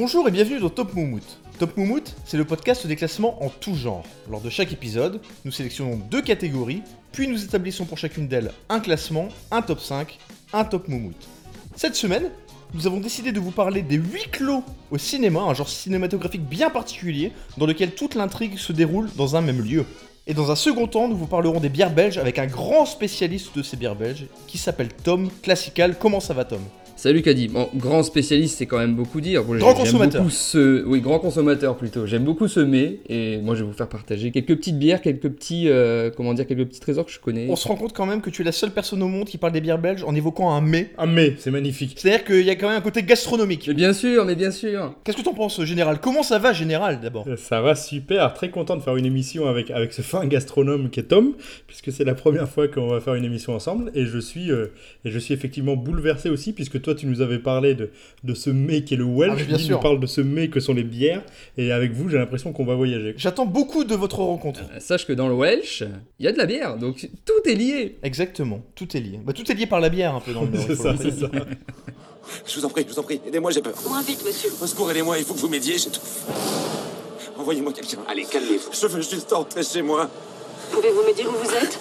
Bonjour et bienvenue dans Top Moumout. Top Moumout, c'est le podcast des classements en tout genre. Lors de chaque épisode, nous sélectionnons deux catégories, puis nous établissons pour chacune d'elles un classement, un top 5, un top Moumout. Cette semaine, nous avons décidé de vous parler des huit clos au cinéma, un genre cinématographique bien particulier, dans lequel toute l'intrigue se déroule dans un même lieu. Et dans un second temps, nous vous parlerons des bières belges avec un grand spécialiste de ces bières belges, qui s'appelle Tom Classical. Comment ça va Tom? Salut Caddy. Bon, grand spécialiste, c'est quand même beaucoup dire. Bon, Grand consommateur. beaucoup ce... Oui, grand consommateur plutôt. J'aime beaucoup ce mets et moi je vais vous faire partager quelques petites bières, quelques petits, euh, comment dire, quelques petits trésors que je connais. On se rend compte quand même que tu es la seule personne au monde qui parle des bières belges en évoquant un mets. Ah mais, c'est magnifique. C'est-à-dire qu'il y a quand même un côté gastronomique. Mais bien sûr, mais bien sûr. Qu'est-ce que t'en penses, Général? Comment ça va, Général, d'abord? Ça va super, très content de faire une émission avec, avec ce fin gastronome qui est Tom, puisque c'est la première fois qu'on va faire une émission ensemble, et je suis, euh, et je suis effectivement bouleversé aussi, puisque toi tu nous avais parlé de, de ce mets qui est le Ah, Welsh, il sûr. nous parle de ce mets que sont les bières, et avec vous j'ai l'impression qu'on va voyager. J'attends beaucoup de votre rencontre. Euh, Sache que dans le Welsh, il y a de la bière, donc tout est lié. Exactement, tout est lié. Bah, tout est lié par la bière un peu dans le Nord, c'est ça, c'est ça. Je vous en prie, je vous en prie, aidez-moi, j'ai peur. Moins vite, monsieur. Au secours, aidez-moi, il faut que vous m'aidiez, j'étouffe. Envoyez-moi quelqu'un. Allez, calmez-vous. Je veux juste rentrer chez moi. Pouvez-vous me dire où vous êtes?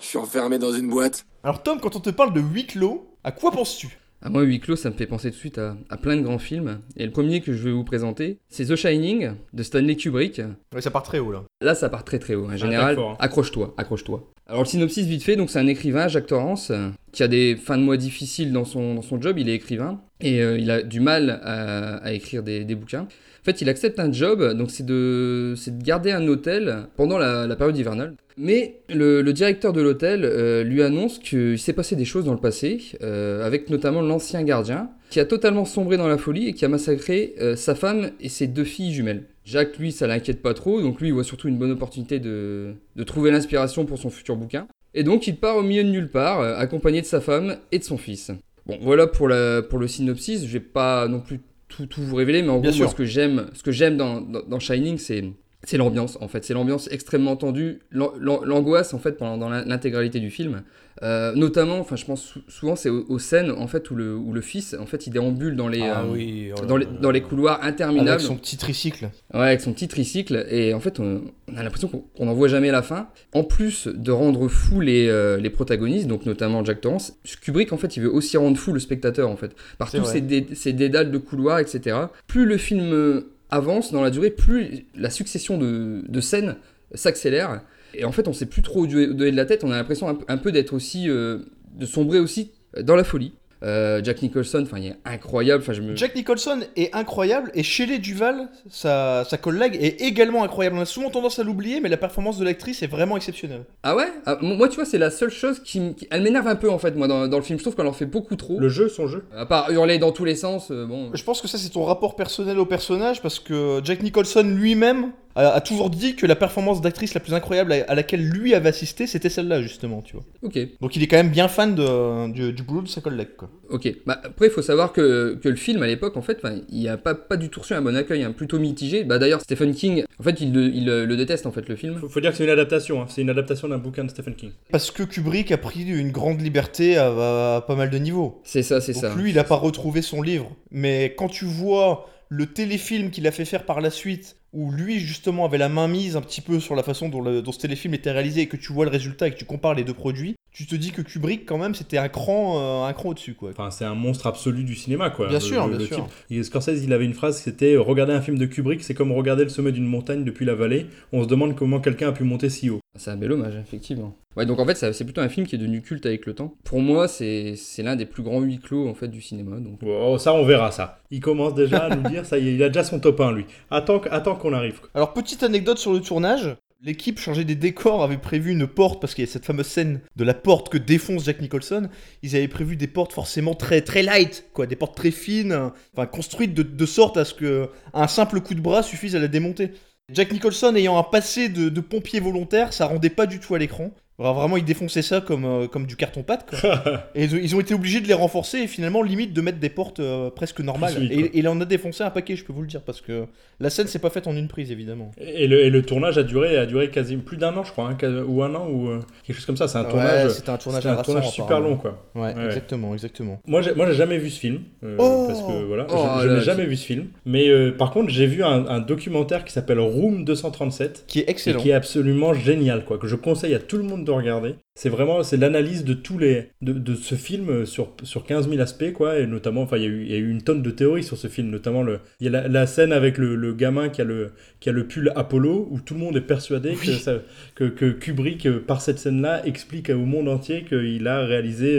Je suis enfermé dans une boîte. Alors Tom, quand on te parle de huis clos, à quoi penses-tu? À moi, huis clos, ça me fait penser tout de suite à, à plein de grands films. Et le premier que je vais vous présenter, c'est The Shining de Stanley Kubrick. Ouais, ça part très haut là. Là, ça part très très haut. En général, d'accord, hein. accroche-toi, accroche-toi. Alors, le synopsis vite fait, donc c'est un écrivain, Jacques Torrance, euh, qui a des fins de mois difficiles dans son, dans son job. Il est écrivain et euh, il a du mal à, écrire des, bouquins. En fait, il accepte un job, donc c'est de, garder un hôtel pendant la, période hivernale. Mais le, directeur de l'hôtel euh, lui annonce qu'il s'est passé des choses dans le passé, euh, avec notamment l'ancien gardien, qui a totalement sombré dans la folie et qui a massacré sa femme et ses deux filles jumelles. Jacques, lui, ça l'inquiète pas trop, donc lui, il voit surtout une bonne opportunité de, trouver l'inspiration pour son futur bouquin. Et donc, il part au milieu de nulle part, accompagné de sa femme et de son fils. Bon, voilà pour, la, pour le synopsis, je vais pas non plus tout, tout vous révéler, mais en Bien gros, moi, ce que j'aime, ce que j'aime dans, dans, dans Shining, c'est c'est l'ambiance en fait, c'est l'ambiance extrêmement tendue, l'an- l'an- l'angoisse en fait pendant l'intégralité du film. Euh, notamment, enfin je pense sou- souvent c'est aux, aux scènes en fait où le, où le fils en fait il déambule dans les, ah euh, oui, oh là dans, les là. dans les couloirs interminables, Avec son petit tricycle. ouais, avec son petit tricycle et en fait on, on a l'impression qu'on n'en voit jamais la fin. En plus de rendre fou les, euh, les protagonistes, donc notamment Jack Torrance, Kubrick en fait il veut aussi rendre fou le spectateur en fait par tous ces, dé- ces dédales de couloirs etc. Plus le film avance dans la durée, plus la succession de, de scènes s'accélère. Et en fait, on sait plus trop où donner de la tête. On a l'impression un, peu- un peu d'être aussi. euh, de sombrer aussi dans la folie. Euh, Jack Nicholson, enfin, il est incroyable. Enfin, je me. Jack Nicholson est incroyable et Shelley Duval, sa, sa collègue, est également incroyable. On a souvent tendance à l'oublier, mais la performance de l'actrice est vraiment exceptionnelle. Ah ouais? Ah, Moi, tu vois, c'est la seule chose qui. m- Elle m'énerve un peu, en fait, moi, dans, dans le film. Je trouve qu'on en fait beaucoup trop. Le jeu, son jeu. À part hurler dans tous les sens, euh, bon. Je pense que ça, c'est ton rapport personnel au personnage parce que Jack Nicholson lui-même a, a toujours dit que la performance d'actrice la plus incroyable à, à laquelle lui avait assisté, c'était celle-là, justement, tu vois. Ok. Donc il est quand même bien fan de- du, du boulot de sa collègue, quoi. Ok. Bah, après, il faut savoir que, que le film, à l'époque, en fait, il a pas, pas du tout reçu un bon accueil, hein, plutôt mitigé. Bah, d'ailleurs, Stephen King, en fait, il, le- il le le déteste, en fait, le film. Faut, faut dire que c'est une adaptation, hein. c'est une adaptation d'un bouquin de Stephen King. Parce que Kubrick a pris une grande liberté à, à pas mal de niveaux. C'est ça, c'est Donc ça. lui, il a pas retrouvé son livre. Mais quand tu vois le téléfilm qu'il a fait faire par la suite, où lui justement avait la main mise un petit peu sur la façon dont, dont ce téléfilm était réalisé, et que tu vois le résultat et que tu compares les deux produits, tu te dis que Kubrick quand même c'était un cran, euh, un cran au-dessus quoi. Enfin, c'est un monstre absolu du cinéma, quoi. Bien Le- sûr, le- bien le sûr. type. Et Scorsese, il avait une phrase, c'était euh, regarder un film de Kubrick, c'est comme regarder le sommet d'une montagne depuis la vallée. On se demande comment quelqu'un a pu monter si haut. C'est un bel hommage, effectivement. Ouais, donc en fait, ça- c'est plutôt un film qui est devenu culte avec le temps. Pour moi, c'est c'est l'un des plus grands huis clos, en fait, du cinéma. Donc... Oh, ça, on verra ça. Il commence déjà à nous dire, ça y est, il a déjà son top 1, lui. Attends, attends qu'on arrive. Alors petite anecdote sur le tournage. L'équipe changeait des décors, avait prévu une porte, parce qu'il y a cette fameuse scène de la porte que défonce Jack Nicholson. Ils avaient prévu des portes forcément très très light, quoi, des portes très fines, enfin construites de, de sorte à ce que un simple coup de bras suffise à la démonter. Jack Nicholson ayant un passé de, de pompier volontaire, ça rendait pas du tout à l'écran. Alors, vraiment, ils défonçaient ça comme, euh, comme du carton-pâte. quoi. et ils ont- ils ont été obligés de les renforcer et finalement, limite, de mettre des portes euh, presque normales. Plus et, et il en a défoncé un paquet, je peux vous le dire, parce que la scène s'est pas faite en une prise, évidemment. Et le, et le tournage a duré, a duré quasiment plus d'un an, je crois, hein, quasi- ou un an, ou euh, quelque chose comme ça. C'est un Ouais, tournage, c'était un tournage, c'était un harassant, tournage super long, quoi. Ouais, exactement, exactement. Moi, j'ai, moi, j'ai jamais vu ce film, euh, Oh parce que voilà, je- Oh je, là, n'ai jamais vu ce film. Mais euh, par contre, j'ai vu un, un documentaire qui s'appelle Room 237. Qui est et excellent. qui est absolument génial, quoi, que je conseille à tout le monde de regarder. C'est vraiment, c'est l'analyse de tous les, de, de ce film euh, sur, sur 15 000 aspects, quoi, et notamment, enfin, il y, a eu- il y a eu une tonne de théories sur ce film, notamment le, il y a la, la scène avec le, le gamin qui a le, qui a le pull Apollo, où tout le monde est persuadé que, ça- que, que Kubrick, euh, par cette scène-là, explique au monde entier qu'il a réalisé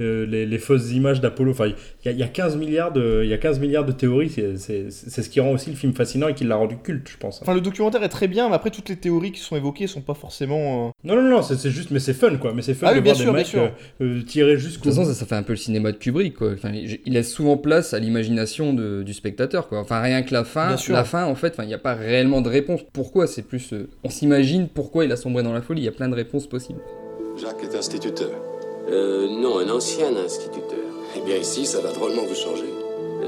euh, les, les fausses images d'Apollo. Enfin, il y, a, il y a 15 milliards de, il y a 15 milliards de théories, c'est, c'est, c'est ce qui rend aussi le film fascinant et qui l'a rendu culte, je pense. Enfin, le documentaire est très bien, mais après, toutes les théories qui sont évoquées sont pas forcément. euh, Non, non, non, c'est c'est juste, mais c'est fun, quoi. Mais c'est fun Ah de oui, bien voir sûr, des bien mecs sûr. euh, euh, tirer De jusqu'au toute façon, ça, ça fait un peu le cinéma de Kubrick, quoi. Enfin, il laisse souvent place à l'imagination de- du spectateur, quoi. Enfin, rien que la fin, Bien sûr. la fin, en fait, enfin, il n'y a pas réellement de réponse. Pourquoi? C'est plus, euh, on s'imagine pourquoi il a sombré dans la folie. Il y a plein de réponses possibles. Jacques est instituteur. Euh, non, un ancien instituteur. Eh bien ici, ça va drôlement vous changer.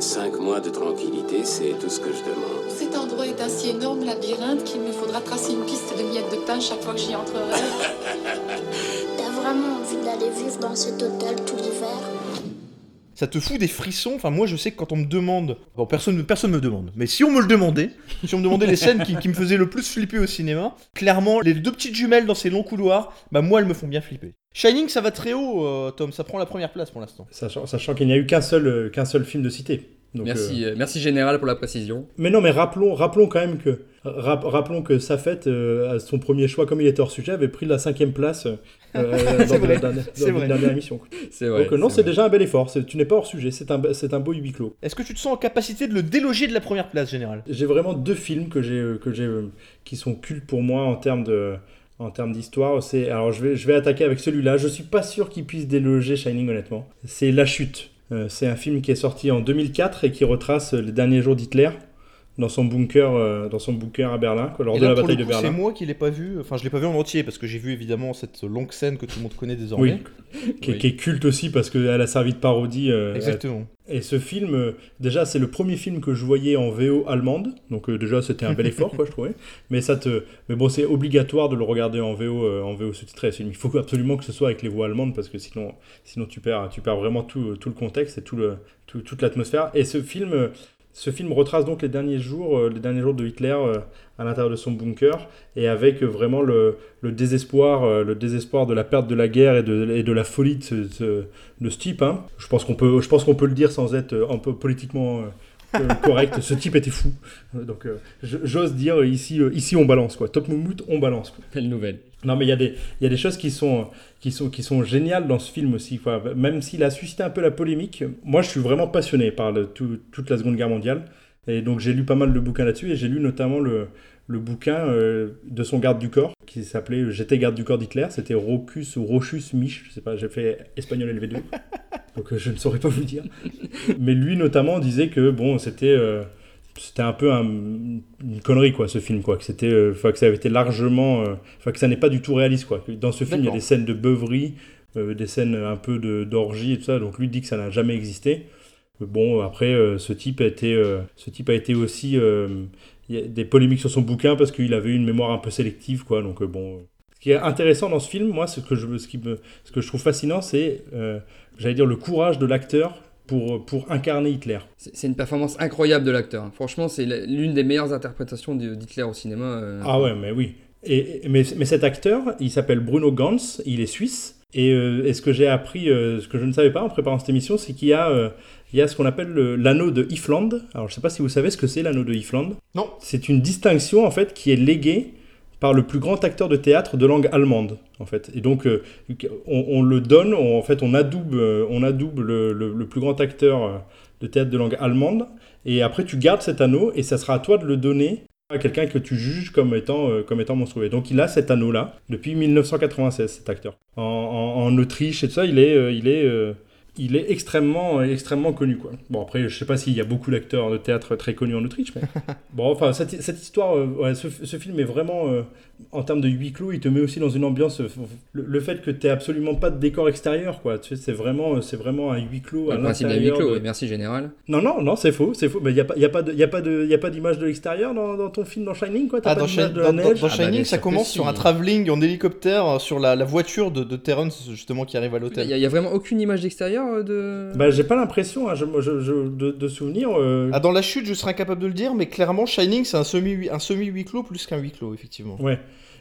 Cinq mois de tranquillité, c'est tout ce que je demande. Cet endroit est un si énorme labyrinthe qu'il me faudra tracer une piste de miettes de pain chaque fois que j'y entrerai. T'as vraiment envie d'aller vivre dans cet hôtel tout l'hiver? Ça te fout des frissons. Enfin, moi, je sais que quand on me demande. Bon, personne personne me demande. Mais si on me le demandait, si on me demandait les scènes qui, me faisaient le plus flipper au cinéma, clairement, les deux petites jumelles dans ces longs couloirs, bah, moi, elles me font bien flipper. Shining, ça va très haut, euh, Tom. Ça prend la première place pour l'instant. Sachant, qu'il n'y a eu qu'un seul, euh, qu'un seul film de cité. Donc, merci, euh, euh, merci Général pour la précision. Mais non, mais rappelons, rappelons quand même que, rap- rappelons que Safet, euh, à son premier choix, comme il était hors sujet, avait pris la cinquième place euh, dans, la dernière- dans c'est une vrai. dernière émission. C'est vrai. Donc non, c'est déjà un bel effort. Tu n'es pas hors sujet. C'est un, c'est un beau huis clos. Est-ce que tu te sens en capacité de le déloger de la première place, général? J'ai vraiment deux films que j'ai, que j'ai, euh, qui sont cultes pour moi en termes de, en termes d'histoire. C'est, alors je vais, je vais attaquer avec celui-là. Je suis pas sûr qu'il puisse déloger Shining honnêtement. C'est La Chute. Euh, c'est un film qui est sorti en 2004 et qui retrace les derniers jours d'Hitler dans son bunker, euh, dans son bunker à Berlin, quoi, lors Et de la bataille le de coup, c'est Berlin. moi qui l'ai pas vu. Enfin, je l'ai pas vu en entier parce que j'ai vu évidemment cette longue scène que tout le monde connaît désormais. Oui, qui, est- Oui. qui est culte aussi parce qu'elle a servi de parodie. euh, Exactement. Et ce film, euh, déjà, c'est le premier film que je voyais en VO allemande. Donc, déjà, c'était un bel effort, quoi, je trouvais. Mais, ça te... Mais bon, c'est obligatoire de le regarder en VO, en VO sous-titré. Il faut absolument que ce soit avec les voix allemandes parce que sinon, sinon tu, perds, tu perds vraiment tout, tout le contexte et tout le, tout- toute l'atmosphère. Et ce film. Ce film retrace donc les derniers jours, euh, les derniers jours de Hitler euh, à l'intérieur de son bunker, et avec euh, vraiment le, désespoir, le désespoir de la perte de la guerre et de, la folie de ce, type. hein. Je pense qu'on peut, je pense qu'on peut le dire sans être un peu politiquement correct. ce type était fou. Euh, Donc, euh, j'ose dire euh, ici, euh, ici on balance quoi. Top Moumout, on balance. quoi. Belle nouvelle. Non, mais il y, a des- il y a des choses qui sont, qui, sont, qui sont géniales dans ce film aussi. Même s'il a suscité un peu la polémique, moi je suis vraiment passionné par le- tout- toute la Seconde Guerre mondiale. Et donc j'ai lu pas mal de bouquins là-dessus et j'ai lu notamment le, le bouquin euh, de son garde du corps qui s'appelait J'étais garde du corps d'Hitler. C'était Rocus ou Rochus Mich, je sais pas, j'ai fait espagnol LV2. donc euh, je ne saurais pas vous dire. Mais lui notamment disait que bon, c'était. euh, c'était un peu un- une connerie quoi ce film quoi que c'était euh, que ça avait été largement euh, enfin que ça n'est pas du tout réaliste quoi dans ce film il y a des scènes de beuverie euh, des scènes un peu d'orgie et tout ça donc lui dit que ça n'a jamais existé Euh, bon après euh, ce type a été euh, ce type a été aussi euh, il y a des polémiques sur son bouquin parce qu'il avait une mémoire un peu sélective quoi donc bon ce qui est intéressant dans ce film moi ce que je ce qui me ce que je trouve fascinant c'est j'allais dire le courage de l'acteur pour pour incarner Hitler C'est une performance incroyable de l'acteur. hein. Franchement, c'est l'une des meilleures interprétations d'Hitler au cinéma. Ah ouais, mais oui. Et, et- mais, mais cet acteur, il s'appelle Bruno Gantz, il est suisse. Et, euh, et ce que j'ai appris, euh, ce que je ne savais pas en préparant cette émission, c'est qu'il y a, euh, il y a ce qu'on appelle le- l'anneau de Ifland. Alors je ne sais pas si vous savez ce que c'est l'anneau de Ifland. Non. C'est une distinction en fait qui est léguée par le plus grand acteur de théâtre de langue allemande en fait. Et donc euh, on, on le donne, on- en fait on adoube, euh, on adoube le, le- le plus grand acteur euh, de théâtre de langue allemande. Et après tu gardes cet anneau et ça sera à toi de le donner à quelqu'un que tu juges comme étant, euh, comme étant monstrueux. Et donc il a cet anneau-là depuis 1996, cet acteur. En, en- en Autriche et tout ça, il est, euh, il est, il est extrêmement, extrêmement connu. Quoi. Bon, après, je sais pas s'il y a beaucoup d'acteurs de théâtre très connus en Autriche, mais bon, enfin, cette, cette histoire, euh, ouais, ce, ce film est vraiment, euh, en termes de huis clos, il te met aussi dans une ambiance. euh, Le, le fait que tu absolument pas de décor extérieur, quoi. Tu sais, c'est vraiment, c'est vraiment un huis clos à Le principe d'un huis clos, de- oui, merci Général. Non, non, non, c'est faux, c'est faux. Mais il n'y a pas, y a pas de- y a pas de- y a pas d'image de l'extérieur dans, dans ton film, dans Shining, quoi? Ah, pas dans, d'image Shi- de la dans- dans- neige? dans Ah bah, Shining, ça commence si. sur un travelling en hélicoptère euh, sur la, la voiture de, de Terrence, justement, qui arrive à Il l'hôtel. n'y a, vraiment aucune image d'extérieur euh, de. Bah, j'ai pas l'impression, hein, je, je- je- de, de souvenir. euh, Ah, dans la chute, je serais incapable de le dire, mais clairement, Shining, c'est un semi un semi huis clos plus qu'un huis clos, effectivement. Ouais.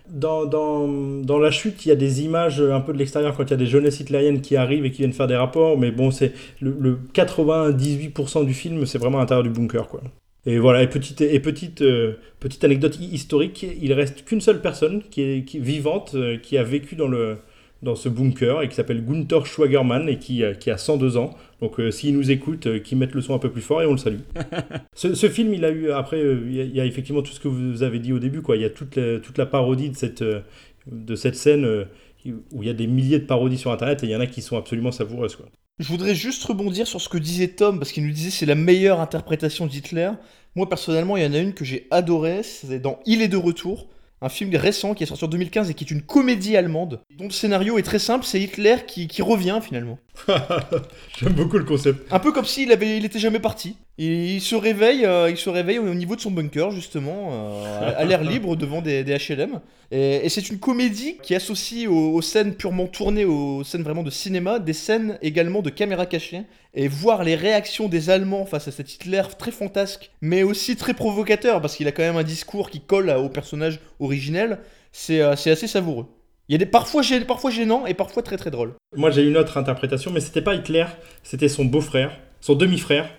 Dans, dans, dans la chute, il y a des images un peu de l'extérieur quand il y a des jeunesses hitlériennes qui arrivent et qui viennent faire des rapports, mais bon, c'est le, le 98% du film, c'est vraiment à l'intérieur du bunker, quoi. Et voilà, et petite, et petite, euh, petite anecdote hi- historique, il reste qu'une seule personne qui est, qui est vivante, euh, qui a vécu dans, le, dans ce bunker et qui s'appelle Gunther Schwagerman et qui, euh, qui a 102 ans. Donc euh, s'il nous écoute, euh, qu'il mette le son un peu plus fort et on le salue. Ce, ce film, il a eu après, euh, il y, a- il y a effectivement tout ce que vous avez dit au début, quoi. Il y a toute la, toute la parodie de cette, euh, de cette scène où il y a des milliers de parodies sur Internet et il y en a qui sont absolument savoureuses, quoi. Je voudrais juste rebondir sur ce que disait Tom, parce qu'il nous disait c'est la meilleure interprétation d'Hitler. Moi, personnellement, il y en a une que j'ai adorée, c'est dans Il est de retour, un film récent qui est sorti en 2015 et qui est une comédie allemande, dont le scénario est très simple, c'est Hitler qui, qui revient finalement. J'aime beaucoup le concept. Un peu comme s'il avait, il était jamais parti. Il, il se réveille, euh, il se réveille au niveau de son bunker justement, euh, à, à l'air libre devant des, des HLM. Et, et c'est une comédie qui associe aux, aux scènes purement tournées, aux scènes vraiment de cinéma, des scènes également de caméra cachée. Et voir les réactions des Allemands face à cet Hitler très fantasque, mais aussi très provocateur, parce qu'il a quand même un discours qui colle au personnage originel, c'est euh, assez savoureux. Il y a des parfois, gê- parfois gênants et parfois très très drôles. Moi, j'ai une autre interprétation, mais c'était pas Hitler, c'était son beau-frère, son demi-frère.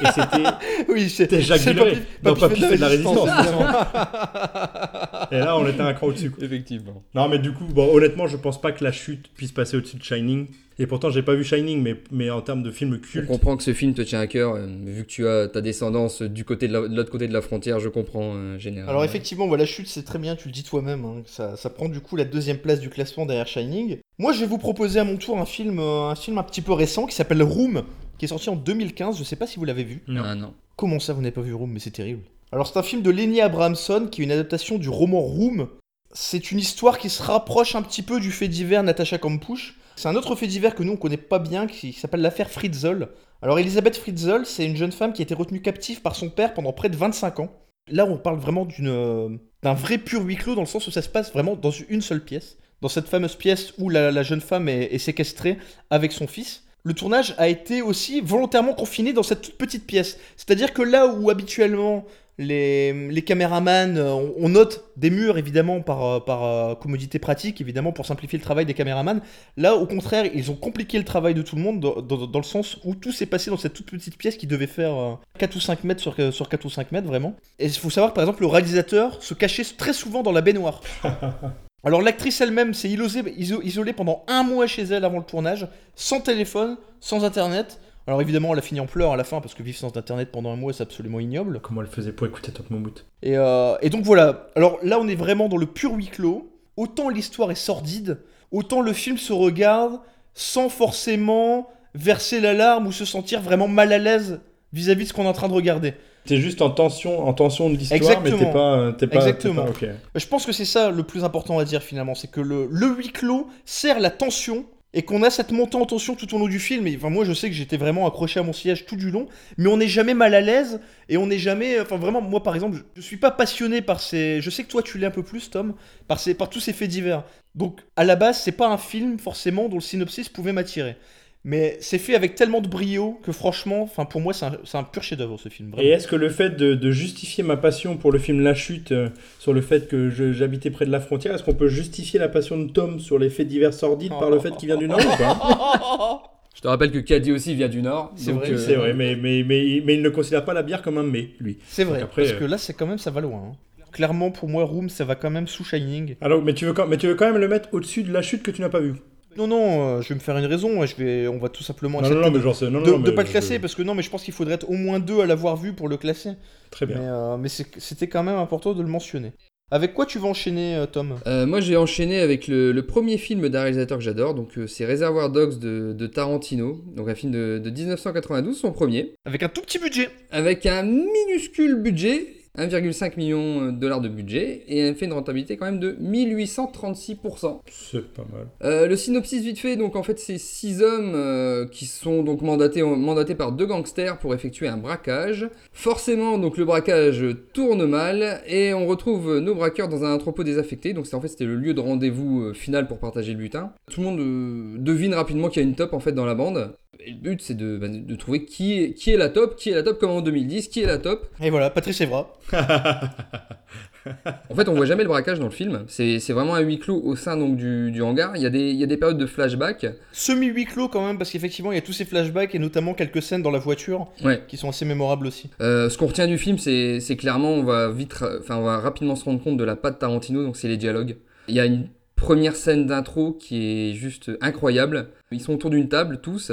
Et c'était Oui, c'était Jacques Villeray dans Papy Papy fait de la résistance. Et là, on était un cran au-dessus. quoi. Effectivement. Non, mais du coup, bon, honnêtement, je pense pas que la chute puisse passer au-dessus de Shining. Et pourtant, j'ai pas vu Shining, mais, mais en termes de film culte, comprend que ce film te tient à cœur, euh, vu que tu as ta descendance du côté de la- de l'autre côté de la frontière, je comprends, euh, Général. Alors effectivement, voilà, chute, c'est très bien, tu le dis toi-même. hein, ça, ça prend du coup la deuxième place du classement derrière Shining. Moi, je vais vous proposer à mon tour un film, euh, un film un petit peu récent qui s'appelle Room, qui est sorti en 2015. Je sais pas si vous l'avez vu. Non. Ah non. Comment ça, vous n'avez pas vu Room? Mais c'est terrible. Alors c'est un film de Lenny Abrahamson qui est une adaptation du roman Room. C'est une histoire qui se rapproche un petit peu du fait divers Natasha Kampusch. C'est un autre fait divers que nous on connaît pas bien qui s'appelle l'affaire Fritzl. Alors Elisabeth Fritzl, c'est une jeune femme qui a été retenue captive par son père pendant près de 25 ans. Là, on parle vraiment d'une euh, d'un vrai pur huis clos dans le sens où ça se passe vraiment dans une seule pièce. Dans cette fameuse pièce où la, la jeune femme est, est séquestrée avec son fils. Le tournage a été aussi volontairement confiné dans cette toute petite pièce. C'est-à-dire que là où habituellement les, caméramans, euh, on, note des murs évidemment par, euh, euh, commodité pratique, évidemment pour simplifier le travail des caméramans, là au contraire ils ont compliqué le travail de tout le monde dans, le sens où tout s'est passé dans cette toute petite pièce qui devait faire euh, 4 ou 5 mètres sur, sur 4 ou 5 mètres vraiment. Et il faut savoir par exemple le réalisateur se cachait très souvent dans la baignoire. Alors l'actrice elle-même s'est isolée, iso- isolée pendant un mois chez elle avant le tournage, sans téléphone, sans internet. Alors évidemment elle a fini en pleurs à la fin parce que vivre sans internet pendant un mois c'est absolument ignoble. comment elle faisait pour écouter Top Momout Et, euh, et donc voilà, alors là on est vraiment dans le pur huis clos. Autant l'histoire est sordide, autant le film se regarde sans forcément verser l'alarme ou se sentir vraiment mal à l'aise vis-à-vis de ce qu'on est en train de regarder. T'es juste en tension, en tension de l'histoire, mais t'es pas, euh, t'es pas, Exactement. pas-. Je pense que c'est ça le plus important à dire finalement, c'est que le, le huis clos sert la tension et qu'on a cette montée en tension tout au long du film. Et, enfin, moi, je sais que j'étais vraiment accroché à mon siège tout du long, mais on n'est jamais mal à l'aise et on n'est jamais. Enfin, vraiment, moi, par exemple, je, je suis pas passionné par ces. Je sais que toi, tu l'es un peu plus, Tom, par ces, par tous ces faits divers. Donc, à la base, c'est pas un film forcément dont le synopsis pouvait m'attirer. Mais c'est fait avec tellement de brio que franchement, enfin pour moi c'est un, pur chef-d'œuvre ce film. Vraiment. Et est-ce que le fait de, de justifier ma passion pour le film La Chute, euh, sur le fait que j'habitais près de la frontière, est-ce qu'on peut justifier la passion de Tom sur les faits divers sordides par le fait qu'il vient du Nord ou pas? Je te rappelle que Caddy aussi vient du Nord. C'est vrai, euh, C'est vrai, mais, mais, mais, mais il ne considère pas la bière comme un mets, lui. C'est vrai, après, parce euh, que là c'est quand même ça va loin. hein. Clairement pour moi Room ça va quand même sous Shining. Alors, mais tu, veux quand, mais tu veux quand même le mettre au-dessus de La Chute que tu n'as pas vu Non non, euh, je vais me faire une raison, je vais, on va tout simplement Non, non, de, mais genre, c'est- non, de- non, de mais pas le je- classer parce que non mais je pense qu'il faudrait être au moins deux à l'avoir vu pour le classer. Très bien. Mais, euh, mais c'est- c'était quand même important de le mentionner. Avec quoi tu vas enchaîner euh, Tom? Euh, moi, j'ai enchaîné avec le, le premier film d'un réalisateur que j'adore, donc euh, c'est Reservoir Dogs de, de Tarantino, donc un film de, de 1992, son premier, Avec un tout petit budget. avec un minuscule budget 1,5 million de dollars de budget et elle fait une rentabilité quand même de 1836%. C'est pas mal. Euh, le synopsis vite fait, donc en fait c'est six hommes euh, qui sont donc mandatés, mandatés par deux gangsters pour effectuer un braquage. Forcément donc le braquage tourne mal et on retrouve nos braqueurs dans un entrepôt désaffecté, donc c'est en fait c'était le lieu de rendez-vous euh, final pour partager le butin. Tout le monde euh, devine rapidement qu'il y a une top en fait dans la bande. Et le but c'est de, bah, de trouver qui est, qui est la top, qui est la top comme en 2010, qui est la top. Et voilà, Patrice Evra. En fait, on voit jamais le braquage dans le film. C'est c'est vraiment un huis clos au sein donc du, du hangar. Il y, a des, il y a des périodes de flashback. Semi-huis clos quand même, parce qu'effectivement, il y a tous ces flashbacks et notamment quelques scènes dans la voiture Ouais. qui sont assez mémorables aussi. Euh, ce qu'on retient du film, c'est c'est clairement, on va vite, enfin, on va rapidement se rendre compte de la patte Tarantino. Donc, c'est les dialogues. Il y a une première scène d'intro qui est juste incroyable. Ils sont autour d'une table tous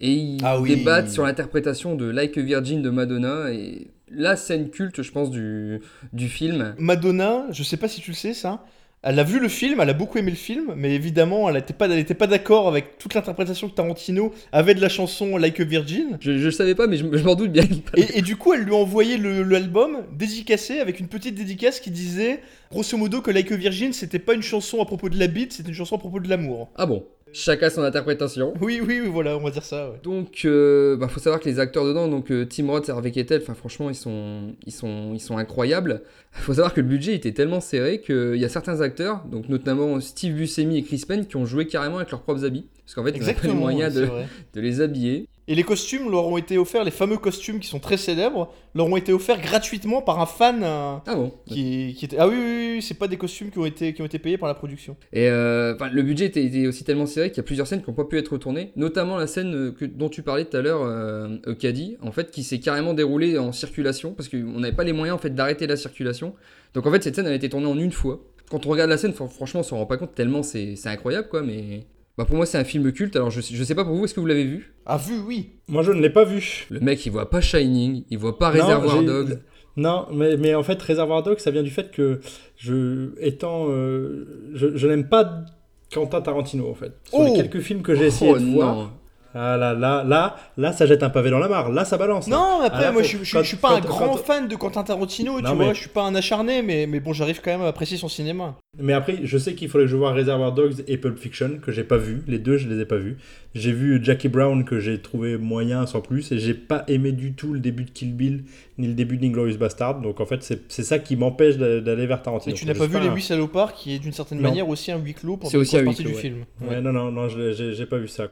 et ils Ah oui. débattent sur l'interprétation de Like a Virgin de Madonna et la scène culte, je pense, du, du film. Madonna, je sais pas si tu le sais ça, elle a vu le film, elle a beaucoup aimé le film, mais évidemment, elle n'était pas, elle était pas d'accord avec toute l'interprétation que Tarantino avait de la chanson Like a Virgin. Je, je savais pas, mais je, je m'en doute bien. Et, et du coup, elle lui a envoyé l'album dédicacé avec une petite dédicace qui disait, grosso modo, que Like a Virgin, c'était pas une chanson à propos de la bite, c'était une chanson à propos de l'amour. Ah bon? Chacun son interprétation. Oui, oui, oui, voilà, on va dire ça. ouais. Donc, euh, bah, faut savoir que les acteurs dedans, donc euh, Tim Roth, Harvey Keitel, enfin franchement, ils sont, ils sont, ils sont incroyables. Faut savoir que le budget était tellement serré qu'il y a certains acteurs, donc notamment Steve Buscemi et Chris Penn, qui ont joué carrément avec leurs propres habits, parce qu'en fait, ils n'avaient pas les moyens de les habiller. Et les costumes leur ont été offerts, les fameux costumes qui sont très célèbres, leur ont été offerts gratuitement par un fan euh, Ah bon qui, qui était. Ah oui, oui, oui, c'est pas des costumes qui ont été, qui ont été payés par la production. Et euh, le budget était, était aussi tellement serré qu'il y a plusieurs scènes qui n'ont pas pu être retournées, notamment la scène euh, que, dont tu parlais tout à l'heure, euh, euh, Caddy, en fait, qui s'est carrément déroulée en circulation, parce qu'on n'avait pas les moyens en fait d'arrêter la circulation. Donc en fait, cette scène elle a été tournée en une fois. Quand on regarde la scène, fr- franchement, on s'en rend pas compte tellement c'est incroyable, quoi. Mais bah, pour moi, c'est un film culte. Alors je, sais- je sais pas pour vous, est-ce que vous l'avez vu? Ah, vu, oui. Moi, je ne l'ai pas vu. Le mec, il voit pas Shining, il voit pas Reservoir Dogs. Non, mais, mais en fait, Reservoir Dogs, ça vient du fait que je, étant, euh, je, je n'aime pas Quentin Tarantino, en fait. Sur Oh les quelques films que j'ai essayé Oh, de non. Ah là, là, là, là, ça jette un pavé dans la mare. Là, ça balance. Non, mais après, Ah, là, moi, faut- je, je- je quand- suis pas quand- un grand quand- fan de Quentin Tarantino, tu Non, vois, mais- je suis pas un acharné, mais, mais bon, j'arrive quand même à apprécier son cinéma. Mais après, je sais qu'il faudrait que je voie Reservoir Dogs et Pulp Fiction, que j'ai pas vu. Les deux, je les ai pas vus. J'ai vu Jackie Brown, que j'ai trouvé moyen sans plus. Et j'ai pas aimé du tout le début de Kill Bill, ni le début d'Inglorious Bastard. Donc en fait, c'est c'est ça qui m'empêche d'a- d'aller vers Tarantino. Et tu n'as pas vu Les un- Huit Salopards, qui est d'une certaine Non. manière aussi un huis clos C'est une partie du ouais. film. Ouais, non, non, non, je l'ai- j'ai j'ai pas vu ça.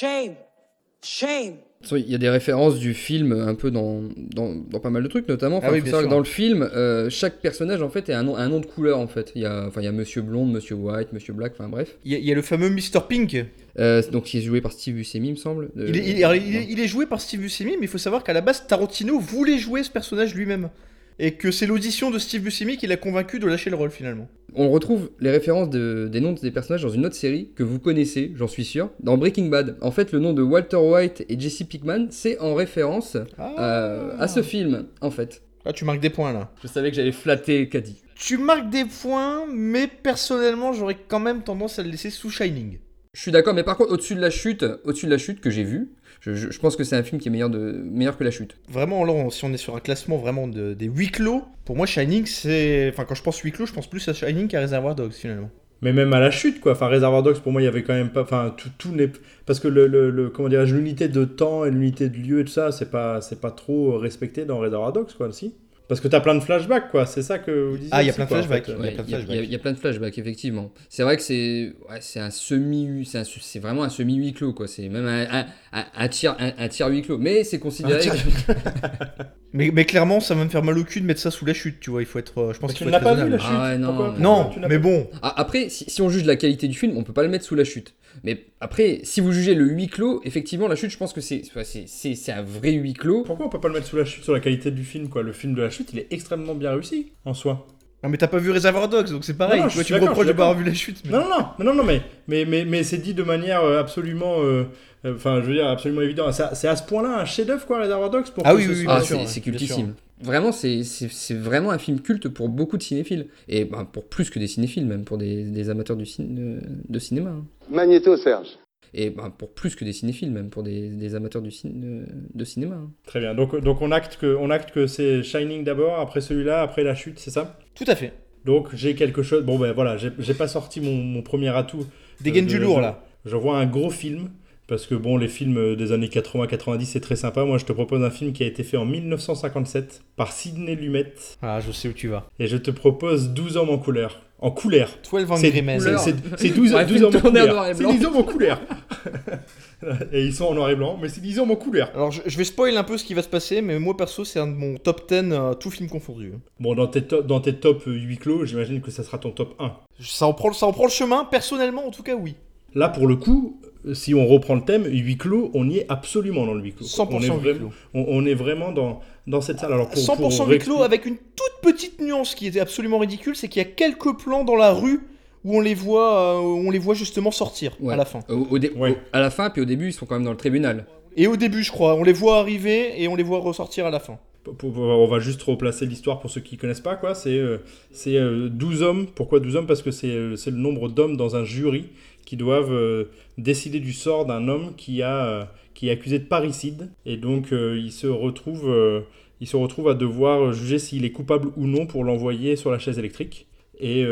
Shame. Shame. Il y a des références du film un peu dans, dans, dans pas mal de trucs, notamment. Enfin, Ah oui, que dans le film, euh, chaque personnage en fait est un nom, un nom de couleur en fait. Il y a, enfin, il y a Monsieur Blonde, Monsieur White, Monsieur Black, enfin bref. Il y, a- il y a le fameux Mr. Pink. Euh, donc il est joué par Steve Buscemi, il me semble. Euh, Il est, il est- alors, il est- il est joué par Steve Buscemi, mais il faut savoir qu'à la base, Tarantino voulait jouer ce personnage lui-même. Et que c'est l'audition de Steve Buscemi qui l'a convaincu de lâcher le rôle finalement. On retrouve les références de- des noms des personnages dans une autre série que vous connaissez, j'en suis sûr, dans Breaking Bad. En fait, le nom de Walter White et Jesse Pickman, c'est en référence euh, à ce film, en fait. Ah, tu marques des points là. Je savais que j'allais flatter Caddy. Tu marques des points, mais personnellement, j'aurais quand même tendance à le laisser sous Shining. Je suis d'accord, mais par contre, au-dessus de la chute, au-dessus de la chute que j'ai vu, je, je- je pense que c'est un film qui est meilleur, de, meilleur que la chute. Vraiment, là, on- si on est sur un classement vraiment de- des huis clos, pour moi, Shining, c'est. Enfin, quand je pense huis clos, je pense plus à Shining qu'à Reservoir Dogs finalement. Mais même à la chute, quoi. Enfin, Reservoir Dogs, pour moi, il y avait quand même pas. Enfin, tout, tout n'est. Parce que le, le, le- comment dirais-je, l'unité de temps et l'unité de lieu et tout ça, c'est pas, c'est pas trop respecté dans Reservoir Dogs, quoi, si. Parce que t'as plein de flashbacks, quoi. C'est ça que vous disiez. Ah, il y a plein de en flashbacks. fait. Il y a Ouais, plein de y, flashbacks. il y a- il y a plein de flashbacks, effectivement. C'est vrai que c'est ouais, c'est un semi c'est un- c'est vraiment un semi huis clos quoi. C'est même un, un, un, un tiers un, un tiers huis clos, mais c'est considéré. Mais, mais clairement, ça va me faire mal au cul de mettre ça sous la chute, tu vois. Il faut être. euh, Je pense qu'il tu faut ne être l'as pas vu, la chute Ah ouais, non, Pourquoi- mais- Non, tu l'as mais bon. Ah, après, si, si on juge la qualité du film, on peut pas le mettre sous la chute. Mais après, si vous jugez le huis clos, effectivement, la chute, je pense que c'est c'est- c'est c'est un vrai huis clos. Pourquoi on peut pas le mettre sous la chute sur la qualité du film, quoi? Le film de la chute, il est extrêmement bien réussi, en soi. Non, mais t'as pas vu Reservoir Dogs, donc c'est pareil. Non, non, tu me reproches de pas avoir vu la chute. mais- Non, non, non, mais non, non, mais, mais, mais, mais c'est dit de manière euh, absolument, euh, euh, enfin, je veux dire, absolument évident. C'est à- C'est à ce point-là un chef-d'œuvre, quoi, Reservoir Dogs, pour Ah que oui, ce oui, soit- Ah, bien sûr, c'est ouais, c'est bien cultissime. Vraiment, c'est c'est- c'est vraiment un film culte pour beaucoup de cinéphiles. Et bah, pour plus que des cinéphiles, même pour des, des amateurs du cin- de, de cinéma. hein. Magnéto, Serge. Et bah, pour plus que des cinéphiles, même pour des, des amateurs du cin- de, de cinéma. hein. Très bien. Donc, donc on acte que, on acte que c'est Shining d'abord, après celui-là, après la chute, c'est ça? Tout à fait. Donc j'ai quelque chose. Bon ben voilà, j'ai pas sorti mon, mon premier atout. Dégaine Euh, du de- lourd là. Je vois un gros film. Parce que bon, les films des années 80-90, c'est très sympa. Moi, je te propose un film qui a été fait en 1957 par Sidney Lumet. Ah, je sais où tu vas. Et je te propose 12 hommes en couleur. En couleur. 12 C'est Angry Men. couleur. C'est c'est 12, Ouais, 12 film hommes en couleur. C'est blanc. 10 hommes en couleur. et ils sont en noir et blanc, mais c'est 10 hommes en couleur. Alors, je, je vais spoil un peu ce qui va se passer, mais moi perso, c'est un de mon top 10, euh, tout film confondu. Bon, dans tes, top, dans tes top 8 clos, j'imagine que ça sera ton top 1. Ça en, prend, ça en prend le chemin, personnellement, en tout cas, oui. Là, pour le coup, si on reprend le thème, huis clos, on y est absolument dans le huis clos. 100% on est, huis clos. on, on est vraiment dans, dans cette salle. Alors, pour, 100% pour huis clos avec une toute petite nuance qui était absolument ridicule, c'est qu'il y a quelques plans dans la rue où on les voit, euh, on les voit justement sortir Ouais. à la fin. Au- au dé- Ouais. au- à la fin, puis au début, ils sont quand même dans le tribunal. Et au début, je crois, on les voit arriver et on les voit ressortir à la fin. On va juste replacer l'histoire pour ceux qui connaissent pas. quoi. C'est euh, c'est, euh, 12 hommes. Pourquoi 12 hommes? Parce que c'est euh, c'est le nombre d'hommes dans un jury qui doivent euh, décider du sort d'un homme qui, a, euh, qui est accusé de parricide. Et donc, euh, il, se retrouve, euh, il se retrouve à devoir juger s'il est coupable ou non pour l'envoyer sur la chaise électrique. Et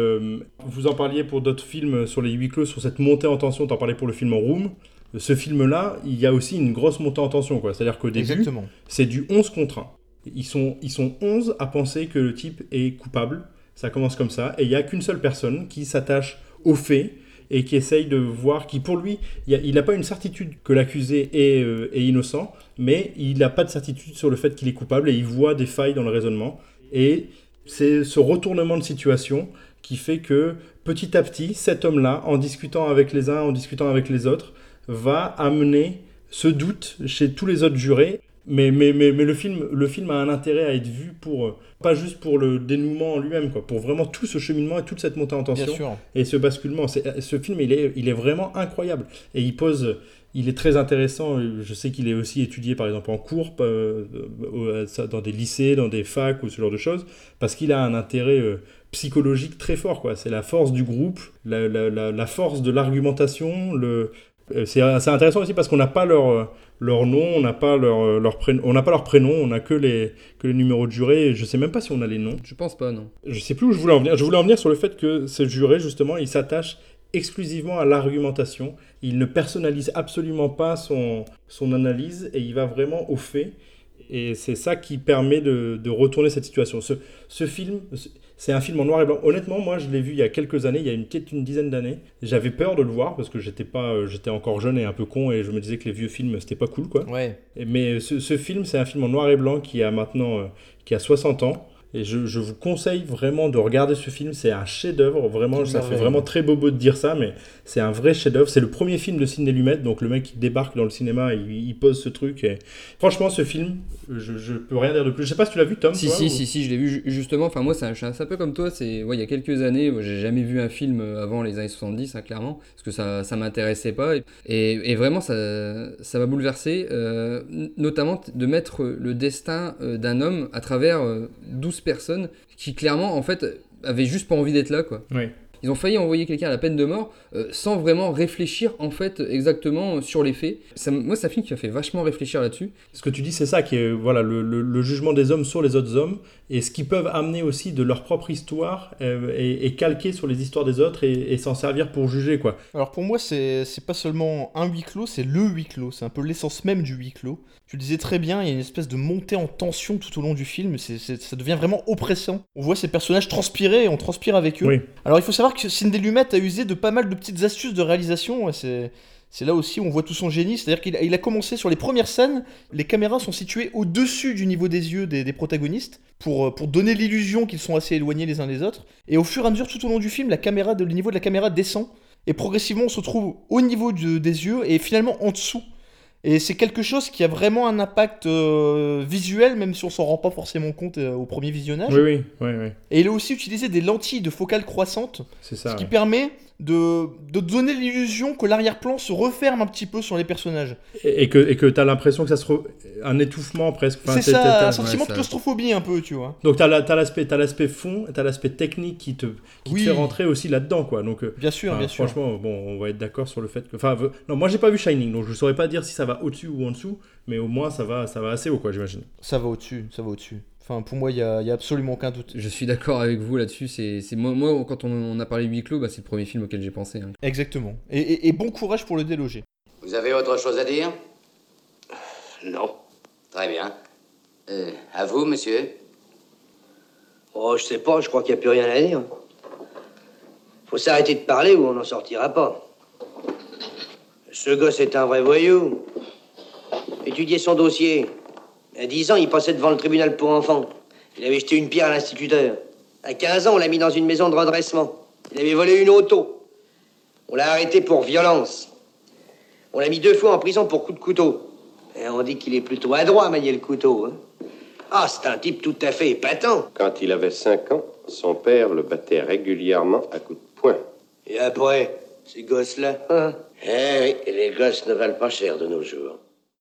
vous en parliez pour d'autres films sur les huis clos, sur cette montée en tension, t'en parlais pour le film Room. Ce film-là, il y a aussi une grosse montée en tension. C'est-à-dire qu'au début, c'est du 11 contre 1. Ils sont, ils sont 11 à penser que le type est coupable. Ça commence comme ça. Et il n'y a qu'une seule personne qui s'attache aux faits et qui essaye de voir, qui pour lui, il n'a pas une certitude que l'accusé est, euh, est innocent, mais il n'a pas de certitude sur le fait qu'il est coupable et il voit des failles dans le raisonnement. Et c'est ce retournement de situation qui fait que petit à petit, cet homme-là, en discutant avec les uns, en discutant avec les autres, va amener ce doute chez tous les autres jurés. Mais, mais, mais, mais le, film, le film a un intérêt à être vu pour, euh, pas juste pour le dénouement en lui-même, quoi, pour vraiment tout ce cheminement et toute cette montée en Bien tension sûr. et ce basculement. C'est- Ce film, il est, il est vraiment incroyable. Et il pose, il est très intéressant. Je sais qu'il est aussi étudié, par exemple, en cours, euh, euh, dans des lycées, dans des facs ou ce genre de choses, parce qu'il a un intérêt euh, psychologique très fort. quoi. C'est la force du groupe, la, la, la, la force de l'argumentation. Le... euh, C'est c'est intéressant aussi parce qu'on n'a pas leur, euh, leur nom, on n'a pas leur, euh, leur prénom, on n'a pas leur prénom, on n'a que les, que les numéros de jurés. Je sais même pas si on a les noms. Je pense pas, non. Je sais plus où je voulais en venir. Je voulais en venir sur le fait que ce juré, justement, il s'attache exclusivement à l'argumentation. Il ne personnalise absolument pas son, son analyse et il va vraiment au fait. Et c'est ça qui permet de, de retourner cette situation. Ce, ce film, c'est un film en noir et blanc. Honnêtement, moi, je l'ai vu il y a quelques années, il y a une, peut-être une dizaine d'années. J'avais peur de le voir parce que j'étais pas, euh, j'étais encore jeune et un peu con et je me disais que les vieux films, c'était pas cool, quoi. Ouais. Mais ce, ce film, c'est un film en noir et blanc qui a maintenant euh, qui a 60 ans. Et je, je vous conseille vraiment de regarder ce film. C'est un chef-d'œuvre. Vraiment, ça fait vraiment très bobo de dire ça, mais c'est un vrai chef-d'œuvre. C'est le premier film de Sidney Lumet. Donc le mec qui débarque dans le cinéma, il, il pose ce truc. Et... Franchement, ce film, je, je peux rien dire de plus. Je sais pas si tu l'as vu, Tom. Si, toi, si, ou- si, si, je l'ai vu ju- justement. Enfin, moi, c'est un, un peu comme toi. C'est, ouais, il y a quelques années, j'ai jamais vu un film euh, avant les années 70, hein, clairement, parce que ça, ça m'intéressait pas. Et, et- vraiment, ça, ça m'a bouleversé, euh, notamment de mettre le destin euh, d'un homme à travers euh, 12 personnes qui, clairement, en fait, avaient juste pas envie d'être là, quoi. Ils ont failli envoyer quelqu'un à la peine de mort euh, sans vraiment réfléchir en fait exactement sur les faits. Ça, moi, c'est un film qui m'a fait vachement réfléchir là-dessus. Ce que tu dis, c'est ça qui est voilà, le, le- le jugement des hommes sur les autres hommes et ce qu'ils peuvent amener aussi de leur propre histoire euh, et, et calquer sur les histoires des autres et, et s'en servir pour juger. quoi. Alors pour moi, c'est c'est pas seulement un huis clos, c'est le huis clos. C'est un peu l'essence même du huis clos. Tu le disais très bien, il y a une espèce de montée en tension tout au long du film. C'est c'est- ça devient vraiment oppressant. On voit ces personnages transpirer et on transpire avec eux. Oui. Alors il faut savoir que Cindy Lumet a usé de pas mal de petites astuces de réalisation. C'est là aussi où on voit tout son génie. C'est-à-dire qu'il a, commencé sur les premières scènes, les caméras sont situées au-dessus du niveau des yeux des, protagonistes pour, euh, pour donner l'illusion qu'ils sont assez éloignés les uns des autres. Et au fur et à mesure, tout au long du film, le niveau de la caméra descend. Et progressivement, on se trouve au niveau de- des yeux et finalement en dessous. Et c'est quelque chose qui a vraiment un impact euh, visuel, même si on s'en rend pas forcément compte euh, au premier visionnage. Oui, oui, oui, oui. Et il a aussi utilisé des lentilles de focale croissante C'est ça. ce qui ouais. permet de, de donner l'illusion que l'arrière-plan se referme un petit peu sur les personnages. Et, et que et que t'as l'impression que ça se re- un étouffement presque. Enfin, c'est ça, un sentiment ouais, de claustrophobie un peu, tu vois. Donc t'as la- t'as l'aspect l'aspect fond, t'as l'aspect technique qui te qui Oui. te fait rentrer aussi là-dedans quoi. Donc euh, Bien sûr, enfin, bien sûr. franchement bon on va être d'accord sur le fait que enfin non moi j'ai pas vu Shining donc je saurais pas dire si ça va au-dessus ou en dessous mais au moins ça va ça va assez haut quoi j'imagine. Ça va au-dessus, ça va au-dessus. Enfin, pour moi, il y a, absolument aucun doute. Je suis d'accord avec vous là-dessus. C'est, c'est moi, moi, quand on, on a parlé de huis clos, bah, c'est le premier film auquel j'ai pensé. hein. Exactement. Et, et- et bon courage pour le déloger. Vous avez autre chose à dire? Non. Très bien. Euh, à vous, monsieur Oh, je sais pas, je crois qu'il n'y a plus rien à dire. Faut s'arrêter de parler ou on n'en sortira pas. Ce gosse est un vrai voyou. Étudiez son dossier. À 10 ans, il passait devant le tribunal pour enfants. Il avait jeté une pierre à l'instituteur. À 15 ans, on l'a mis dans une maison de redressement. Il avait volé une auto. On l'a arrêté pour violence. On l'a mis deux fois en prison pour coup de couteau. Et on dit qu'il est plutôt adroit à manier le couteau. hein. Ah, c'est un type tout à fait épatant. Quand il avait 5 ans, son père le battait régulièrement à coups de poing. Et après, ces gosses-là hein? Eh oui, les gosses ne valent pas cher de nos jours.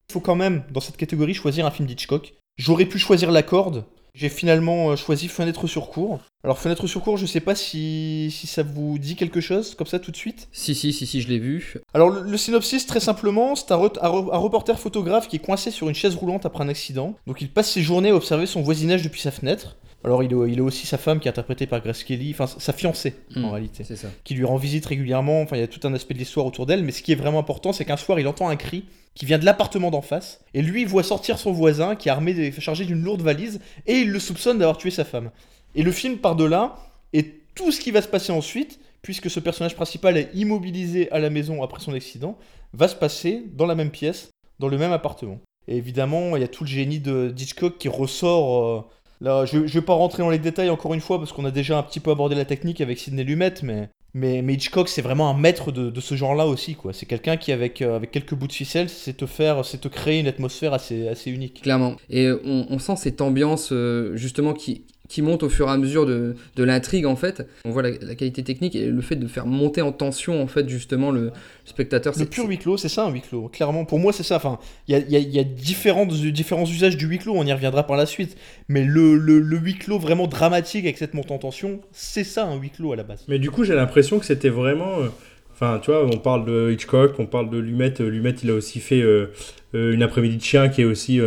Il faut quand même, dans cette catégorie, choisir un film d'Hitchcock. J'aurais pu choisir La Corde. J'ai finalement euh, choisi Fenêtre sur cour. Alors, Fenêtre sur cour, je sais pas si, si ça vous dit quelque chose, comme ça, tout de suite. Si, si, si, si, je l'ai vu. Alors, le, le synopsis, très simplement, c'est un, re- un re- un reporter photographe qui est coincé sur une chaise roulante après un accident. Donc, il passe ses journées à observer son voisinage depuis sa fenêtre. Alors, il a, il a aussi sa femme qui est interprétée par Grace Kelly, enfin, sa fiancée, en Hmm. réalité C'est ça. qui lui rend visite régulièrement. Enfin, il y a tout un aspect de l'histoire autour d'elle. Mais ce qui est vraiment important, c'est qu'un soir, il entend un cri qui vient de l'appartement d'en face. Et lui, il voit sortir son voisin qui est armé, chargé d'une lourde valise. Et il le soupçonne d'avoir tué sa femme. Et le film part de là. Et tout ce qui va se passer ensuite, puisque ce personnage principal est immobilisé à la maison après son accident, va se passer dans la même pièce, dans le même appartement. Et évidemment, il y a tout le génie de Hitchcock qui ressort. euh, Je, je vais pas rentrer dans les détails encore une fois parce qu'on a déjà un petit peu abordé la technique avec Sidney Lumet, mais, mais, Hitchcock c'est vraiment un maître de, ce genre-là aussi, quoi. C'est quelqu'un qui avec, euh, avec quelques bouts de ficelle, c'est te faire, c'est te créer une atmosphère assez, assez unique. Clairement. Et on, on sent cette ambiance euh, justement qui, qui monte au fur et à mesure de, de l'intrigue en fait. On voit la, la qualité technique et le fait de faire monter en tension en fait justement le, le spectateur. Le c'est- pur huis clos, c'est ça un huis clos. Clairement, pour moi c'est ça. Enfin, il y a, il y a- il y a différentes, différents usages du huis clos, on y reviendra par la suite. Mais le, le, le huis clos vraiment dramatique avec cette montée en tension, c'est ça un huis clos à la base. Mais du coup, j'ai l'impression que c'était vraiment. euh, Enfin, tu vois, on parle de Hitchcock, on parle de Lumet. Euh, Lumet, il a aussi fait euh, euh, Une après-midi de chien qui est aussi,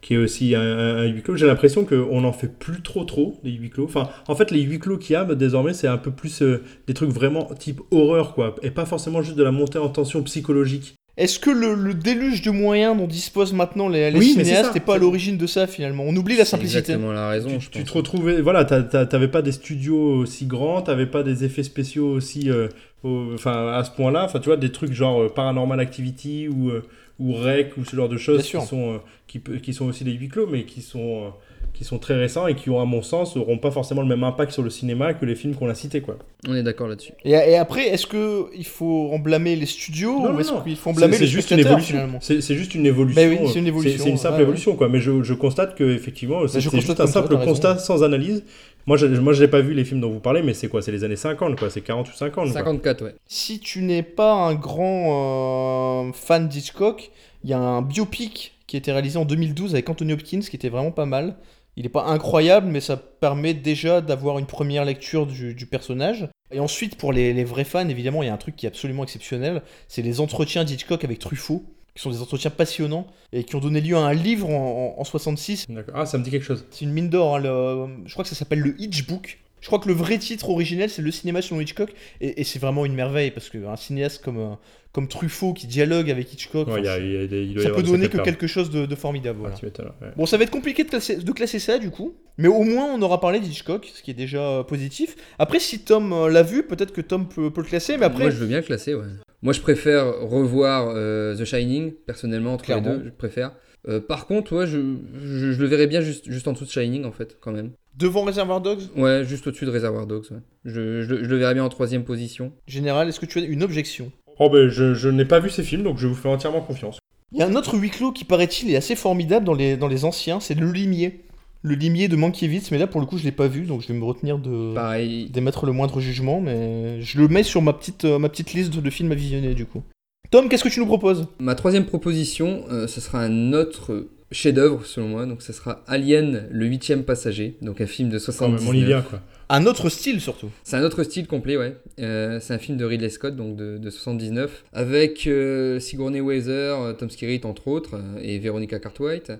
qui est aussi un, huis clos. J'ai l'impression qu'on n'en fait plus trop, trop, des huis clos. Enfin, en fait, les huis clos qu'il y a désormais, c'est un peu plus des trucs vraiment type horreur, quoi. Et pas forcément juste de la montée en tension psychologique. Est-ce que le, le déluge de moyens dont disposent maintenant les, les Oui, cinéastes n'est pas à l'origine de ça finalement? On oublie la simplicité. exactement la raison. tu, je tu pense. te retrouvais, voilà, t'a- t'a- t'avais pas des studios aussi grands, t'avais pas des effets spéciaux aussi, euh, au- enfin à ce point-là, enfin tu vois des trucs genre euh, Paranormal Activity ou euh, ou Rec ou ce genre de choses qui sont euh, qui sont aussi des huis clos, mais qui sont euh, qui sont très récents et qui ont à mon sens auront pas forcément le même impact sur le cinéma que les films qu'on a cités quoi. On est d'accord là-dessus. Et, et après, est-ce que il faut en blâmer les studios Non, ou est-ce qu'il faut en blâmer c'est les juste une évolution. finalement C'est juste une évolution. Bah oui, c'est une évolution, C'est une simple ouais, évolution, quoi. Mais je, je constate que effectivement, c'est juste un toi, simple constat sans analyse. Moi, je, moi, je n'ai pas vu les films dont vous parlez, mais c'est quoi? C'est les années 50, quoi. C'est 40 ou 50. quoi. 54, ouais. Si tu n'es pas un grand euh, fan d'Hitchcock, il y a un biopic qui a été réalisé en 2012 avec Anthony Hopkins qui était vraiment pas mal. Il n'est pas incroyable, mais ça permet déjà d'avoir une première lecture du, du personnage. Et ensuite, pour les, les vrais fans, évidemment, il y a un truc qui est absolument exceptionnel, c'est les entretiens d'Hitchcock avec Truffaut, qui sont des entretiens passionnants et qui ont donné lieu à un livre en, en- en 66. D'accord. Ah, ça me dit quelque chose. C'est une mine d'or, hein, le- je crois que ça s'appelle le Hitchbook. Je crois que le vrai titre originel, c'est Le cinéma selon Hitchcock, et, et c'est vraiment une merveille, parce qu'un cinéaste comme, euh, comme Truffaut qui dialogue avec Hitchcock, Ouais, y a- y a des- ça peut donner que quelque chose de, de formidable. voilà. Ouais, ouais. Bon, ça va être compliqué de classer, de classer ça du coup, mais au moins on aura parlé d'Hitchcock, ce qui est déjà euh, positif. Après, si Tom euh, l'a vu, peut-être que Tom peut, peut le classer, mais après, Moi, je veux bien le classer, ouais. Moi, je préfère revoir euh, The Shining, personnellement, entre Clairement. les deux, je préfère. Euh, par contre, ouais, je, je, je le verrais bien juste, juste en dessous de Shining, en fait, quand même. Devant Reservoir Dogs, Ouais, juste au-dessus de Reservoir Dogs, ouais. Je, je, je le verrais bien en troisième position. général, est-ce que tu as une objection? Oh, ben, je, je n'ai pas vu ces films, donc je vous fais entièrement confiance. Il y a un autre huis clos qui paraît-il est assez formidable dans les, dans les anciens, c'est le limier. Le limier de Mankiewicz, mais là pour le coup je l'ai pas vu, donc je vais me retenir de Pareil. d'émettre le moindre jugement, mais je le mets sur ma petite, euh, ma petite liste de films à visionner du coup. Tom, qu'est-ce que tu nous proposes? Ma troisième proposition, euh, ce sera un autre chef-d'œuvre selon moi. Donc, ce sera Alien, le huitième passager. Donc, un film de Quand même, 79. on y vient, quoi. Un autre style surtout. C'est un autre style complet, ouais. Euh, c'est un film de Ridley Scott, donc de, de 79, avec euh, Sigourney Weaver, euh, Tom Skerritt entre autres, et Veronica Cartwright.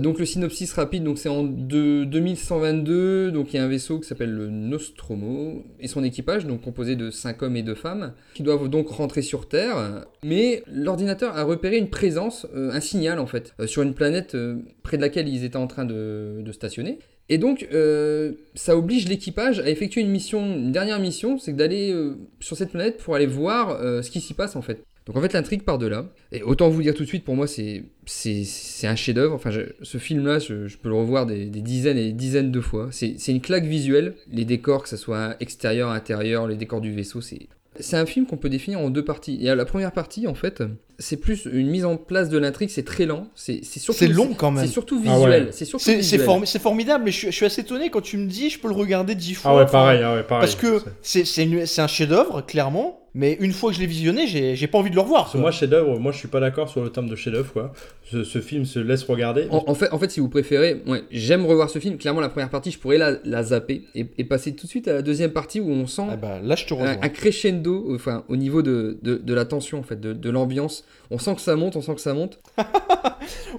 Donc le synopsis rapide, donc c'est en deux- 2122, donc il y a un vaisseau qui s'appelle le Nostromo et son équipage, donc composé de 5 hommes et 2 femmes, qui doivent donc rentrer sur Terre. Mais l'ordinateur a repéré une présence, un signal en fait, sur une planète près de laquelle ils étaient en train de stationner. Et donc, euh, ça oblige l'équipage à effectuer une mission, une dernière mission, c'est d'aller euh, sur cette planète pour aller voir euh, ce qui s'y passe en fait. Donc en fait, l'intrigue part de là. Et autant vous dire tout de suite, pour moi, c'est un chef-d'œuvre. Enfin, ce film-là, je, peux le revoir des, dizaines et dizaines de fois. C'est une claque visuelle. Les décors, que ce soit extérieur, intérieur, les décors du vaisseau, c'est c'est un film qu'on peut définir en deux parties. Et à la première partie, en fait, c'est plus une mise en place de l'intrigue. C'est très lent. C'est c'est surtout C'est long quand même. C'est surtout Ah visuel. ouais. C'est formi- formidable, mais je, suis- je suis assez étonné quand tu me dis je peux le regarder dix fois. Ah ouais, pareil, ah ouais, pareil. Parce que c'est c'est une- c'est un chef-d'œuvre, clairement, mais une fois que je l'ai visionné, j'ai j'ai pas envie de le revoir. Parce moi, chef-d'œuvre, moi je suis pas d'accord sur le terme de chef-d'œuvre, quoi. Ce, ce film se laisse regarder. En, en fait, en fait, si vous préférez, ouais, j'aime revoir ce film. Clairement, la première partie, je pourrais la, la zapper et, et passer tout de suite à la deuxième partie où on sent Ah bah, là, je te rejoins. un, un crescendo, enfin, au niveau de, de, de la tension, en fait, de, de l'ambiance. On sent que ça monte, on sent que ça monte.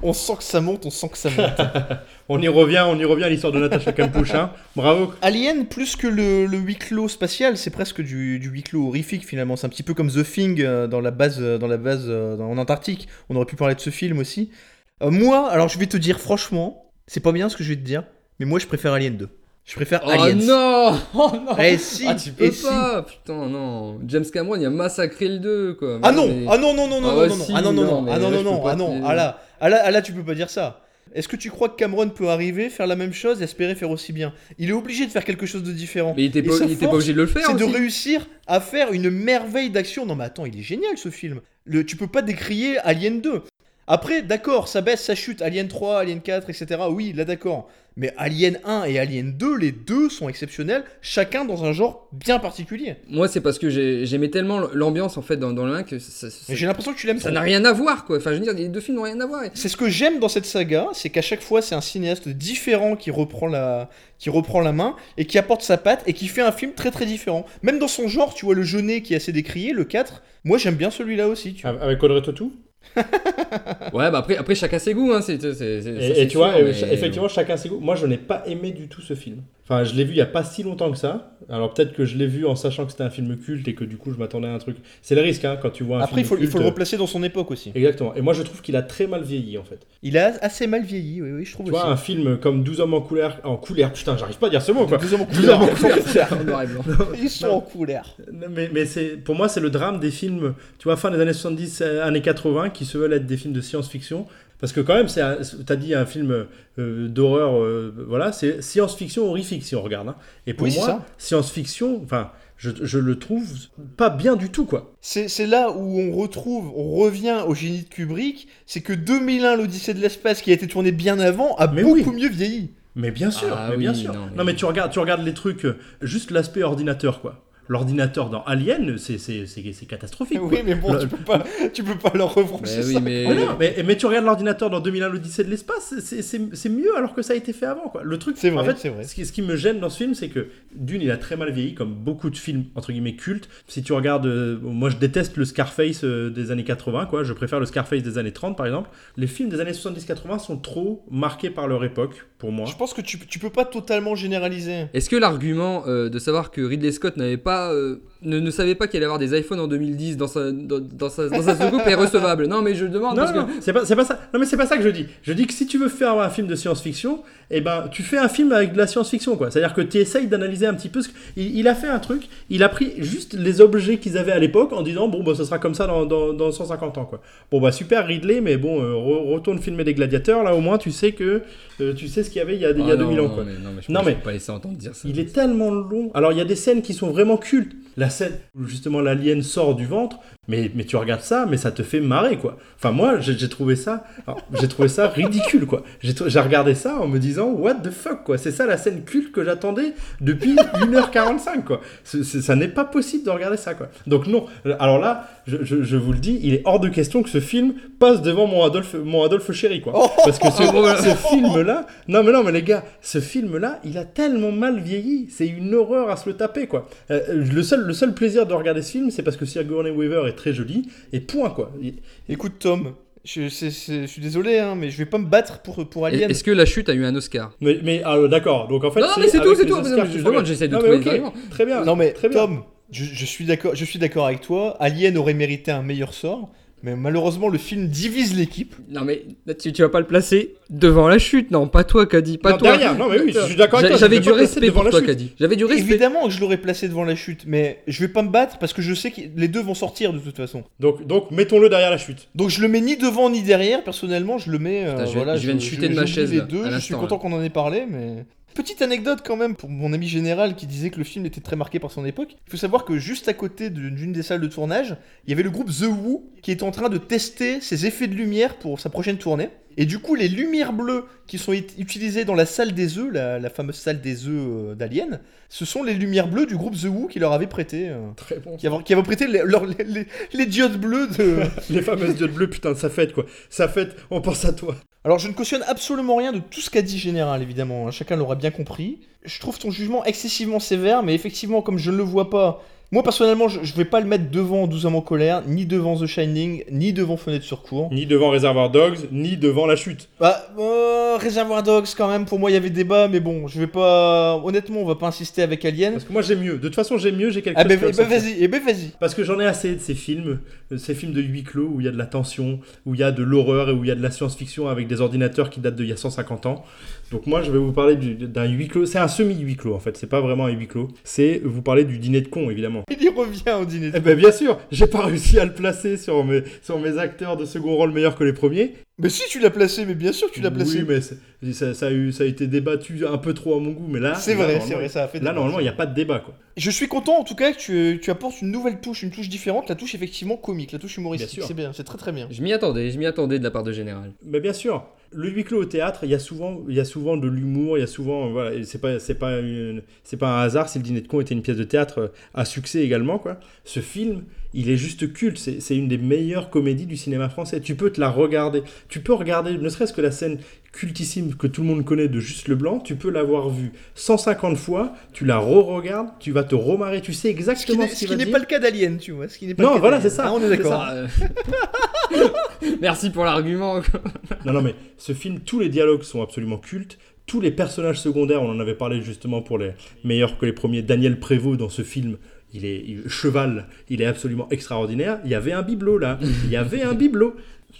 On sent que ça monte, on sent que ça monte. On y revient, on y revient à l'histoire de Natasha hein. Bravo. Alien, plus que le, le huis clos spatial, c'est presque du, du huis clos horrifique finalement. C'est un petit peu comme The Thing euh, dans la base, euh, dans la base euh, dans- en Antarctique. On aurait pu parler de ce film aussi. Euh, moi, alors je vais te dire franchement, c'est pas bien ce que je vais te dire, mais moi je préfère Alien 2. Je préfère Oh Aliens. non Oh non Eh si, Ah, tu eh peux si. pas Putain, non James Cameron, il a massacré le 2, quoi. Ah non, Mais- ah non, non, non, non, Ah non, si, ah non, non, non, ah non, non, non, ah non, te- ah là, ah là, ah là, tu peux pas dire ça. Est-ce que tu crois que Cameron peut arriver, faire la même chose et espérer faire aussi bien? Il est obligé de faire quelque chose de différent. Mais il était pas, sa il était pas force, obligé de le faire C'est de réussir à faire une merveille d'action. Non mais attends, il est génial ce film. Le, tu peux pas décrier Alien 2. Après, d'accord, ça baisse, ça chute. Alien 3, Alien 4, etc. Oui, là d'accord. Mais Alien 1 et Alien 2, les deux sont exceptionnels, chacun dans un genre bien particulier. Moi, c'est parce que j'ai- j'aimais tellement l'ambiance, en fait, dans, dans le 1 que ça- ça- Mais j'ai l'impression que tu l'aimes ça n'a rien à voir, quoi. Enfin, je veux dire, les deux films n'ont rien à voir. C'est ce que j'aime dans cette saga, c'est qu'à chaque fois c'est un cinéaste différent qui reprend la qui reprend la main et qui apporte sa patte et qui fait un film très très différent. Même dans son genre, tu vois le jeunet qui est assez décrié, le 4, moi j'aime bien celui-là aussi, tu vois. Avec Audrey Tautou? Ouais, bah après, après chacun ses goûts, hein. c'est- Et, et tu vois, euh, mais- effectivement, chacun ses goûts. Moi, je n'ai pas aimé du tout ce film. Enfin, je l'ai vu il y a pas si longtemps que ça. Alors peut-être que je l'ai vu en sachant que c'était un film culte et que du coup, je m'attendais à un truc. C'est le risque, hein, quand tu vois un Après il film faut, il culte. faut le replacer dans son époque aussi. Exactement. Et moi, je trouve qu'il a très mal vieilli, en fait. Il a assez mal vieilli, oui oui, je trouve Tu aussi. vois, un film comme 12 hommes en couleur, en couleur, putain, j'arrive pas à dire ce mot, quoi. 12 hommes en 12 couleur. Ils sont en couleur. Mais, mais c'est, pour moi, c'est le drame des films, tu vois, fin des années 70, euh, années 80, qui se veulent être des films de science-fiction. Parce que quand même, c'est, un- t'as dit un film euh, d'horreur, euh, voilà, c'est science-fiction horrifique si on regarde. hein. Et pour Oui, moi, science-fiction, enfin, je, je le trouve pas bien du tout, quoi. C'est c'est là où on retrouve, on revient au génie de Kubrick, c'est que 2001, l'Odyssée de l'espace, qui a été tourné bien avant, a Mais beaucoup oui. mieux vieilli. Mais bien sûr, Ah mais oui, bien sûr. non, Non mais- mais... tu regardes, tu regardes les trucs, euh, juste l'aspect ordinateur, quoi. L'ordinateur dans Alien, c'est, c'est, c'est, c'est catastrophique. Oui, quoi. mais bon, Le- tu peux pas, tu peux pas leur reprocher Mais oui, ça. mais. Mais, non, mais, mais tu regardes l'ordinateur dans 2001 l'Odyssée de l'espace, c'est- c'est c'est mieux alors que ça a été fait avant. Quoi. Le truc, C'est en vrai, fait, c'est vrai. Ce, qui, ce qui me gêne dans ce film, c'est que d'une, il a très mal vieilli, comme beaucoup de films entre guillemets cultes. Si tu regardes, euh, moi je déteste le Scarface euh, des années 80, quoi. Je préfère le Scarface des années 30 par exemple. Les films des années 70-80 sont trop marqués par leur époque pour moi. Je pense que tu, tu peux pas totalement généraliser. Est-ce que l'argument euh, de savoir que Ridley Scott n'avait pas, euh, ne, ne savait pas qu'il allait avoir des iPhones en 2010 dans sa, dans, dans sa, dans sa soucoupe est recevable Non, mais je demande Non, parce non, que. c'est pas, pas ça. Non, mais c'est pas ça que je dis. Je dis que si tu veux faire un film de science-fiction, eh ben, tu fais un film avec de la science-fiction, quoi. C'est-à-dire que tu essayes d'analyser un petit peu ce que... il, il a fait un truc, il a pris juste les objets qu'ils avaient à l'époque en disant, bon, bah, ça sera comme ça dans, dans, dans 150 ans, quoi. Bon, bah, super Ridley, mais bon, euh, re- retourne filmer des gladiateurs, là, au moins, tu sais que, euh, tu sais ce qu'il y avait il y a, il y a Ah 2000 non, ans, quoi. mais non, mais je Non, peux mais- pas laisser entendre dire ça. Il est tellement long. Alors, il y a des scènes qui sont vraiment cultes. La scène où justement l'alien sort du ventre, Mais, mais tu regardes ça, mais ça te fait marrer, quoi. Enfin, moi, j'ai trouvé ça, j'ai trouvé ça ridicule, quoi. J'ai regardé ça en me disant, what the fuck, quoi. C'est ça la scène culte que j'attendais depuis 1h45, quoi. Ça n'est pas possible de regarder ça, quoi. Donc, non. Alors là, je, je- je vous le dis, il est hors de question que ce film passe devant mon Adolphe, mon Adolphe Chéri, quoi. Parce que ce, Oh, film-là, non, mais non, mais les gars, ce film-là, il a tellement mal vieilli. C'est une horreur à se le taper, quoi. Euh, le, seul, le seul plaisir de regarder ce film, c'est parce que Sigourney Weaver est très jolie, et point, quoi. Écoute, Tom, je, suis désolé, hein, mais je vais pas me battre pour, pour Alien. Est-ce que la chute a eu un Oscar? Mais, mais ah, euh, d'accord, donc en fait. Non, mais c'est tout, c'est tout. Oscars Je demande, j'essaie de Non, trouver. Très bien. Non mais très bien. Tom, je, je suis d'accord, je suis d'accord avec toi. Alien aurait mérité un meilleur sort, mais malheureusement le film divise l'équipe. Non mais tu, tu vas pas le placer devant la chute, non, pas toi Caddy, pas Non, toi. derrière, non, mais oui, je suis d'accord avec toi, J'avais vais du respect devant pour la toi chute. Caddy. J'avais du respect. Évidemment que je l'aurais placé devant la chute, mais je vais pas me battre parce que je sais que les deux vont sortir de toute façon. Donc, donc mettons-le derrière la chute. Donc je le mets ni devant ni derrière. Personnellement, je le mets. euh, Putain, je viens- voilà, je viens de chuter de ma chaise, Les là, deux. à Je suis content qu'on en ait parlé, mais. Petite anecdote quand même pour mon ami général qui disait que le film était très marqué par son époque. Il faut savoir que juste à côté d'une des salles de tournage, il y avait le groupe The Who qui était en train de tester ses effets de lumière pour sa prochaine tournée. Et du coup, les lumières bleues qui sont ut- utilisées dans la salle des œufs, la, la fameuse salle des œufs euh, d'Alien, ce sont les lumières bleues du groupe The Who qui leur avait prêté. euh, Très bon. qui, avait prêté les, leur- les- les- les diodes bleues de. Les fameuses diodes bleues, putain, ça fête, quoi. Ça fête, on pense à toi. Alors je ne cautionne absolument rien de tout ce qu'a dit Général, évidemment, hein, chacun l'aura bien compris. Je trouve ton jugement excessivement sévère, mais effectivement, comme je ne le vois pas, moi personnellement, je, vais pas le mettre devant 12 hommes en colère, ni devant The Shining, ni devant Fenêtre sur cour. Ni devant Réservoir Dogs, ni devant la chute. Bah, euh, Reservoir Dogs quand même, pour moi il y avait débat, mais bon, je vais pas... Honnêtement, on va pas insister avec Alien. Parce que moi, j'ai mieux. De toute façon, j'ai mieux, j'ai quelque Ah chose bah, eh bah, sortir. vas-y, eh bah, vas-y. Parce que j'en ai assez de ces films, euh, ces films de huis clos où il y a de la tension, où il y a de l'horreur et où il y a de la science-fiction avec des ordinateurs qui datent d'il y a 150 ans. Donc moi, je vais vous parler du- d'un huis clos. C'est un semi-huis clos en fait, c'est pas vraiment un huis clos. C'est vous parler du dîner de con évidemment. Il y revient au dîner. Eh ben bien sûr, j'ai pas réussi à le placer sur mes, sur mes acteurs de second rôle meilleurs que les premiers. Mais si tu l'as placé, mais bien sûr que tu l'as placé. Oui, mais ça, ça a eu, ça a été débattu un peu trop à mon goût, mais là, C'est vrai, normalement, c'est vrai, ça a fait Là, normalement, il n'y a pas de débat quoi. Je suis content en tout cas que tu, tu apportes une nouvelle touche, une touche différente, la touche effectivement comique, la touche humoristique. Bien sûr. C'est bien, c'est très très bien. Je m'y attendais, je m'y attendais de la part de Général. Mais bien sûr, le huis clos au théâtre, il y a souvent, il y a souvent de l'humour, il y a souvent, voilà, c'est pas, c'est pas, c'est pas un hasard si le dîner de con était une pièce de théâtre euh, à succès également quoi. Ce film, il est juste culte, c'est une des meilleures comédies du cinéma français. Tu peux te la regarder, tu peux regarder, ne serait-ce que la scène cultissime que tout le monde connaît de Juste le Blanc, tu peux l'avoir vue 150 fois, tu la re-regardes, tu vas te remarrer, tu sais Ce qui exactement ce qui n'est pas le cas d'Alien, tu vois. Ce qui n'est pas Non, le cas voilà, c'est ça, Ah, on est d'accord. Merci pour l'argument. Non, non, mais ce film, tous les dialogues sont absolument cultes. Tous les personnages secondaires, on en avait parlé justement pour les meilleurs que les premiers. Daniel Prévost dans ce film, il est il- cheval, il est absolument extraordinaire. Il y avait un bibelot là, il y avait un bibelot.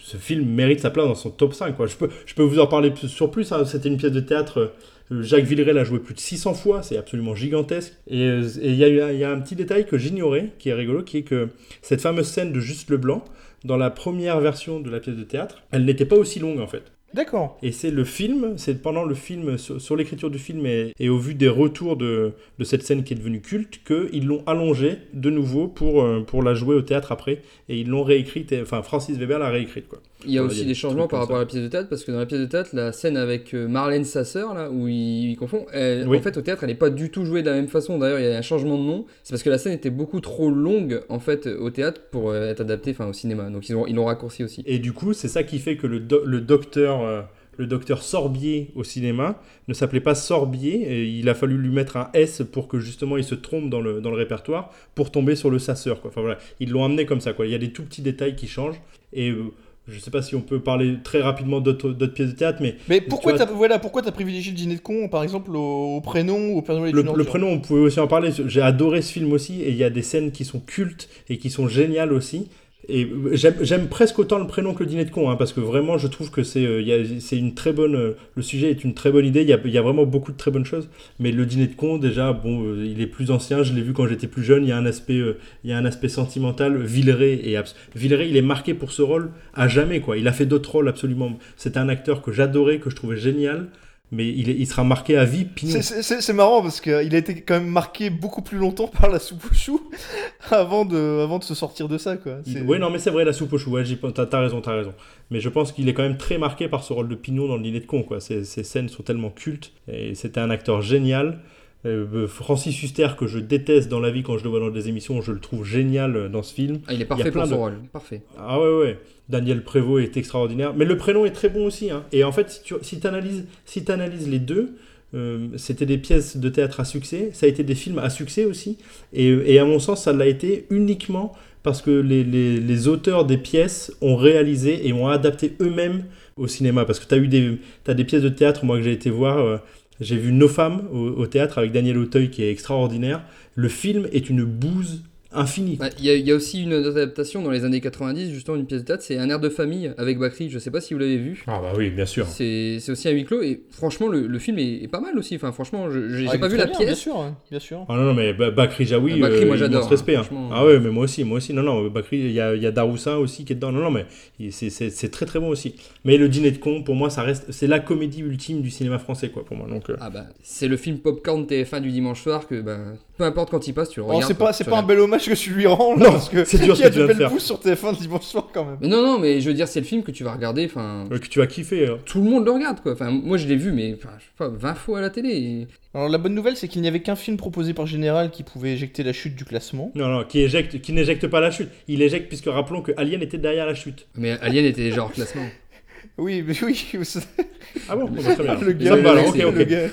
Ce film mérite sa place dans son top 5. Quoi. Je, peux, je peux vous en parler sur plus. hein. C'était une pièce de théâtre. euh, Jacques Villeray l'a joué plus de 600 fois, c'est absolument gigantesque. Et euh, il y, y a un petit détail que j'ignorais, qui est rigolo, qui est que cette fameuse scène de Juste le Blanc, dans la première version de la pièce de théâtre, elle n'était pas aussi longue en fait. D'accord. Et c'est le film, c'est pendant le film, sur, l'écriture du film et, au vu des retours de, cette scène qui est devenue culte, qu'ils l'ont allongée de nouveau pour, euh, pour la jouer au théâtre après. Et ils l'ont réécrite, enfin Francis Weber l'a réécrite quoi. Il y a aussi des changements par rapport à la pièce de théâtre, parce que dans la pièce de théâtre, la scène avec euh, Marlène, sa sœur, là, où il, il confond, elle- Oui. en fait, au théâtre, elle n'est pas du tout jouée de la même façon. D'ailleurs, il y a un changement de nom. C'est parce que la scène était beaucoup trop longue, en fait, au théâtre pour euh, être adaptée enfin, au cinéma. Donc, ils l'ont ils raccourci aussi. Et du coup, c'est ça qui fait que le, do- le docteur. euh, le docteur Sorbier au cinéma ne s'appelait pas Sorbier, et il a fallu lui mettre un S pour que justement il se trompe dans le, dans le répertoire pour tomber sur le sasseur. Quoi. Enfin, voilà. Ils l'ont amené comme ça. Quoi. Il y a des tout petits détails qui changent. Et euh, je sais pas si on peut parler très rapidement d'autres pièces de théâtre, mais Mais pourquoi tu t'as vois- voilà, pourquoi t'as privilégié le dîner de con, par exemple, au, au prénom au est Le, prénom, on pouvait aussi en parler. J'ai adoré ce film aussi, et il y a des scènes qui sont cultes et qui sont géniales aussi. Et j'aime presque autant le prénom que le dîner de con, hein, parce que vraiment, je trouve que c'est euh, une très bonne. euh, le sujet est une très bonne idée. Il y a, y a vraiment beaucoup de très bonnes choses. Mais le dîner de con, déjà, bon, euh, il est plus ancien. Je l'ai vu quand j'étais plus jeune. Il y a un aspect, il y a un aspect sentimental. Villeray et il est marqué pour ce rôle à jamais, quoi. Il a fait d'autres rôles absolument. C'est un acteur que j'adorais, que je trouvais génial. Mais il, est- il sera marqué à vie, Pinot. C'est- C'est c'est- c'est marrant parce qu'il a été quand même marqué beaucoup plus longtemps par la soupe aux choux avant de, avant de se sortir de ça, quoi. C'est- Oui, non, mais c'est vrai, la soupe au chou, ouais, t'as t'as raison, t'as raison. Mais je pense qu'il est quand même très marqué par ce rôle de Pinot dans le dîner de con, quoi. Ces, ces scènes sont tellement cultes, et c'était un acteur génial. Euh, Francis Huster, que je déteste dans la vie quand je le vois dans des émissions, je le trouve génial euh, dans ce film. Ah, il est Il parfait pour plein son de- rôle. Parfait. Ah ouais, ouais. Daniel Prévost est extraordinaire. Mais le prénom est très bon aussi. hein. Et en fait, si tu si analyses si les deux, euh, c'était des pièces de théâtre à succès. Ça a été des films à succès aussi. Et, et à mon sens, ça l'a été uniquement parce que les, les- auteurs des pièces ont réalisé et ont adapté eux-mêmes au cinéma. Parce que tu as des, des pièces de théâtre, moi, que j'ai été voir. euh, j'ai vu Nos femmes au théâtre avec Daniel Auteuil qui est extraordinaire. Le film est une bouse infinie. Bah, Il y, a- il y a aussi une adaptation dans les années 90, justement, une pièce de théâtre, c'est Un air de famille avec Bakri. Je sais pas si vous l'avez vu. Ah bah oui, bien sûr. C'est aussi à huis clos et franchement, le, le film est, est pas mal aussi. Enfin, franchement, je- j'ai Ah, pas vu la bien, Bien pièce. sûr, hein, bien sûr. Ah non, non, mais Ba- Bakri Jaoui, Ah, Bakri, euh, moi, j'adore, immense respect. hein. Ah ouais, mais moi aussi, moi aussi. Non, non, Bakri, il y a, y a Daroussin aussi qui est dedans. Non, non, mais c'est- très très bon aussi. Mais le dîner de con, pour moi, ça reste, c'est la comédie ultime du cinéma français, quoi, pour moi. Donc, euh, Ah bah, c'est le film popcorn TF1 du dimanche soir que bah, peu importe quand il passe, tu le Oh, regardes. c'est pas, pas un bel hommage que tu lui rends, là, Non, parce que c'est dur ce que tu de viens de belles faire. sur TF1 dimanche soir quand même. Mais non, non, mais je veux dire, c'est le film que tu vas regarder. Enfin, que tu vas kiffer. hein. tout le monde le regarde quoi. Enfin, moi je l'ai vu, mais enfin, je sais pas, 20 fois à la télé. et- Alors la bonne nouvelle, c'est qu'il n'y avait qu'un film proposé par Général qui pouvait éjecter la chute du classement. Non, non, qui éjecte, qui n'éjecte pas la chute. Il éjecte puisque rappelons que Alien était derrière la chute. Mais Alien était déjà hors classement. Oui, mais oui, c'est- Ah bon, Bon, bah, très bien. le gars,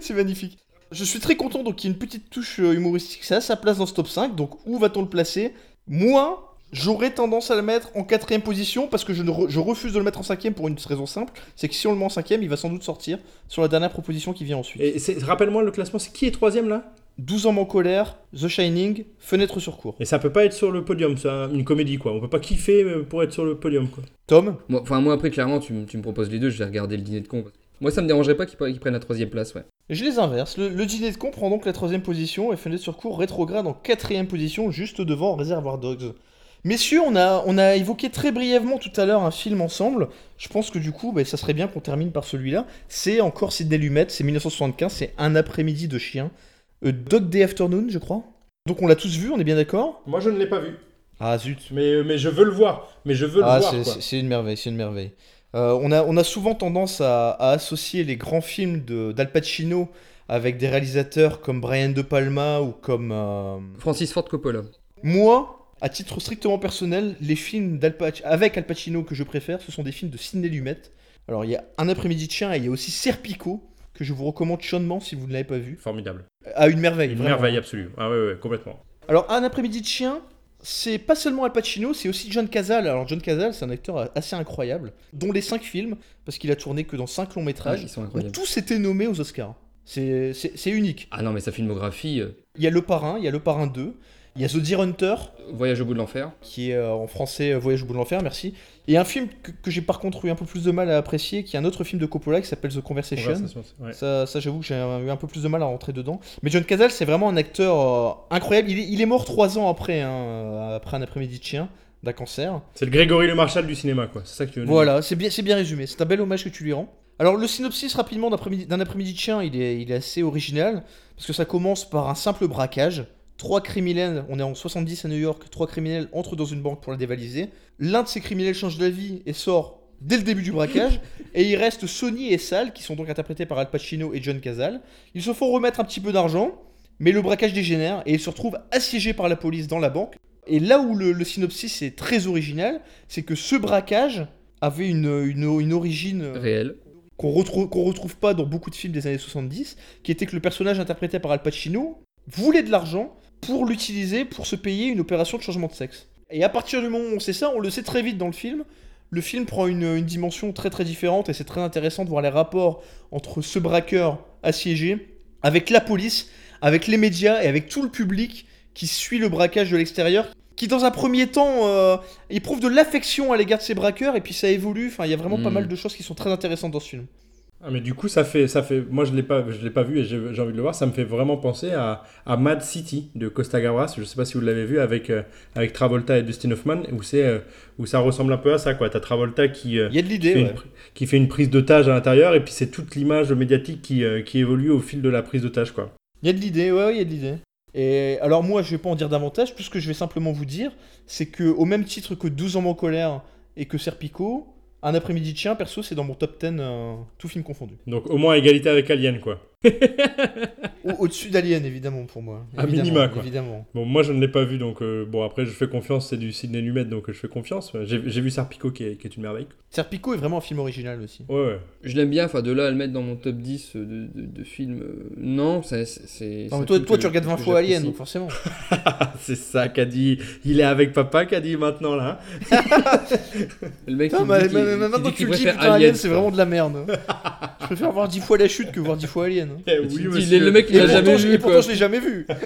c'est magnifique. Je suis très content donc qu'il y ait une petite touche euh, humoristique, c'est à sa place dans ce top 5, donc où va-t-on le placer? Moi, j'aurais tendance à le mettre en quatrième position parce que je, ne re- je refuse de le mettre en cinquième pour une raison simple, c'est que si on le met en cinquième, il va sans doute sortir sur la dernière proposition qui vient ensuite. Et c'est- rappelle-moi le classement, c'est qui est troisième là? 12 hommes en colère, The Shining, Fenêtre sur cour. Et ça peut pas être sur le podium, c'est un- une comédie quoi. On peut pas kiffer euh, pour être sur le podium quoi. Tom? Moi, enfin, moi après, clairement, tu, me- tu me proposes les deux, je vais regarder le dîner de con. Moi, ça me dérangerait pas qu'ils pre- qu'ils prennent la troisième place, ouais. Je les inverse. Le, le dîner de con prend donc la troisième position et Fenêtre sur cour rétrograde en quatrième position, juste devant Réservoir Dogs. Messieurs, on a, on a évoqué très brièvement tout à l'heure un film ensemble. Je pense que du coup, bah, ça serait bien qu'on termine par celui-là. C'est encore Sidney Lumet, c'est 1975, c'est Un après-midi de chien. Euh, Dog Day Afternoon, je crois. Donc on l'a tous vu, on est bien d'accord? Moi je ne l'ai pas vu. Ah zut. Mais, mais je veux le voir. Mais je veux Ah, le voir c'est- quoi. c'est c'est une merveille, c'est une merveille. Euh, on, a, on a souvent tendance à, à associer les grands films de- d'Al Pacino avec des réalisateurs comme Brian De Palma ou comme... euh, Francis Ford Coppola. Moi, à titre strictement personnel, les films d'Al Pac- avec Al Pacino que je préfère, ce sont des films de Sidney Lumet. Alors il y a Un après-midi de chien et il y a aussi Serpico, que je vous recommande chaudement si vous ne l'avez pas vu. Formidable. À une merveille, Une vraiment. merveille absolue. Ah ouais, ouais, complètement. Alors, Un après-midi de chien, c'est pas seulement Al Pacino, c'est aussi John Cazale. Alors, John Cazale, c'est un acteur assez incroyable, dont les 5 films, parce qu'il a tourné que dans 5 longs métrages, Ouais, ont tous été nommés aux Oscars. C'est unique. Ah non, mais sa filmographie, euh, Il y a Le Parrain, il y a Le Parrain 2, il y a The Deer Hunter, Voyage au bout de l'enfer. qui est euh, en français euh, Voyage au bout de l'enfer, merci. Et un film que, que j'ai par contre eu un peu plus de mal à apprécier, qui est un autre film de Coppola qui s'appelle The Conversation. Conversation, ouais. Ça, ça j'avoue que j'ai eu un peu plus de mal à rentrer dedans. Mais John Cazale, c'est vraiment un acteur euh, incroyable. Il est, il est mort trois ans après, hein, après un après-midi de chien, d'un cancer. C'est le Grégory Le Marchal du cinéma quoi. C'est ça que tu veux dire. Voilà, c'est bien, c'est bien résumé. C'est un bel hommage que tu lui rends. Alors le synopsis rapidement d'un après-midi d'un après-midi de chien, il est, il est assez original parce que ça commence par un simple braquage. Trois criminels, on est en 70 à New York, trois criminels entrent dans une banque pour la dévaliser. L'un de ces criminels change d'avis et sort dès le début du braquage. et il reste Sonny et Sal, qui sont donc interprétés par Al Pacino et John Cazale. Ils se font remettre un petit peu d'argent, mais le braquage dégénère et ils se retrouvent assiégés par la police dans la banque. Et là où le, le synopsis est très original, c'est que ce braquage avait une, une, une origine euh, Réel. qu'on retrouve, qu'on retrouve pas dans beaucoup de films des années 70, qui était que le personnage interprété par Al Pacino voulait de l'argent pour l'utiliser pour se payer une opération de changement de sexe. Et à partir du moment où on sait ça, on le sait très vite dans le film, le film prend une, une dimension très très différente et c'est très intéressant de voir les rapports entre ce braqueur assiégé, avec la police, avec les médias et avec tout le public qui suit le braquage de l'extérieur, qui dans un premier temps euh, éprouve de l'affection à l'égard de ces braqueurs et puis ça évolue, enfin il y a vraiment pas Mm. mal de choses qui sont très intéressantes dans ce film. Ah, mais du coup, ça fait, ça fait. Moi, je l'ai pas, je l'ai pas vu et j'ai envie de le voir. Ça me fait vraiment penser à, à Mad City de Costa Gavras. Je sais pas si vous l'avez vu avec euh, avec Travolta et Dustin Hoffman, où c'est euh, où ça ressemble un peu à ça, quoi. T'as Travolta qui euh, Il y a de qui, l'idée, fait ouais. une, pri- qui fait une prise d'otage à l'intérieur et puis c'est toute l'image médiatique qui, euh, qui évolue au fil de la prise d'otage, quoi. Il y a de l'idée, ouais, ouais, il y a de l'idée. Et alors moi, je vais pas en dire davantage, tout ce que je vais simplement vous dire, c'est que au même titre que 12 ans en colère et que Serpico, un après-midi de chien, perso, c'est dans mon top 10, euh, tout film confondu. Donc au moins égalité avec Alien, quoi. Au- Au-dessus d'Alien, évidemment, pour moi. À Évidemment, minima, quoi. Évidemment. Bon, moi je ne l'ai pas vu, donc euh, bon après je fais confiance, c'est du Sidney Lumet, donc euh, je fais confiance. J'ai vu Serpico qui est, qui est une merveille. Serpico est vraiment un film original aussi. Ouais, ouais. Je l'aime bien, enfin de là à le mettre dans mon top 10 de, de, de films, euh, non, c'est... toi, toi que- tu regardes 20 que fois Alien, donc forcément. c'est ça qu'a dit. Il est avec papa qu'a dit maintenant là. Le mec Non, qui mais, maintenant que tu qu'il le dis, Alien, c'est vraiment de la merde. je préfère voir 10 fois la chute que voir 10 fois Alien. Eh tu oui, dis, monsieur. le mec, il l'a jamais vu, et pourtant, quoi. je l'ai jamais vu.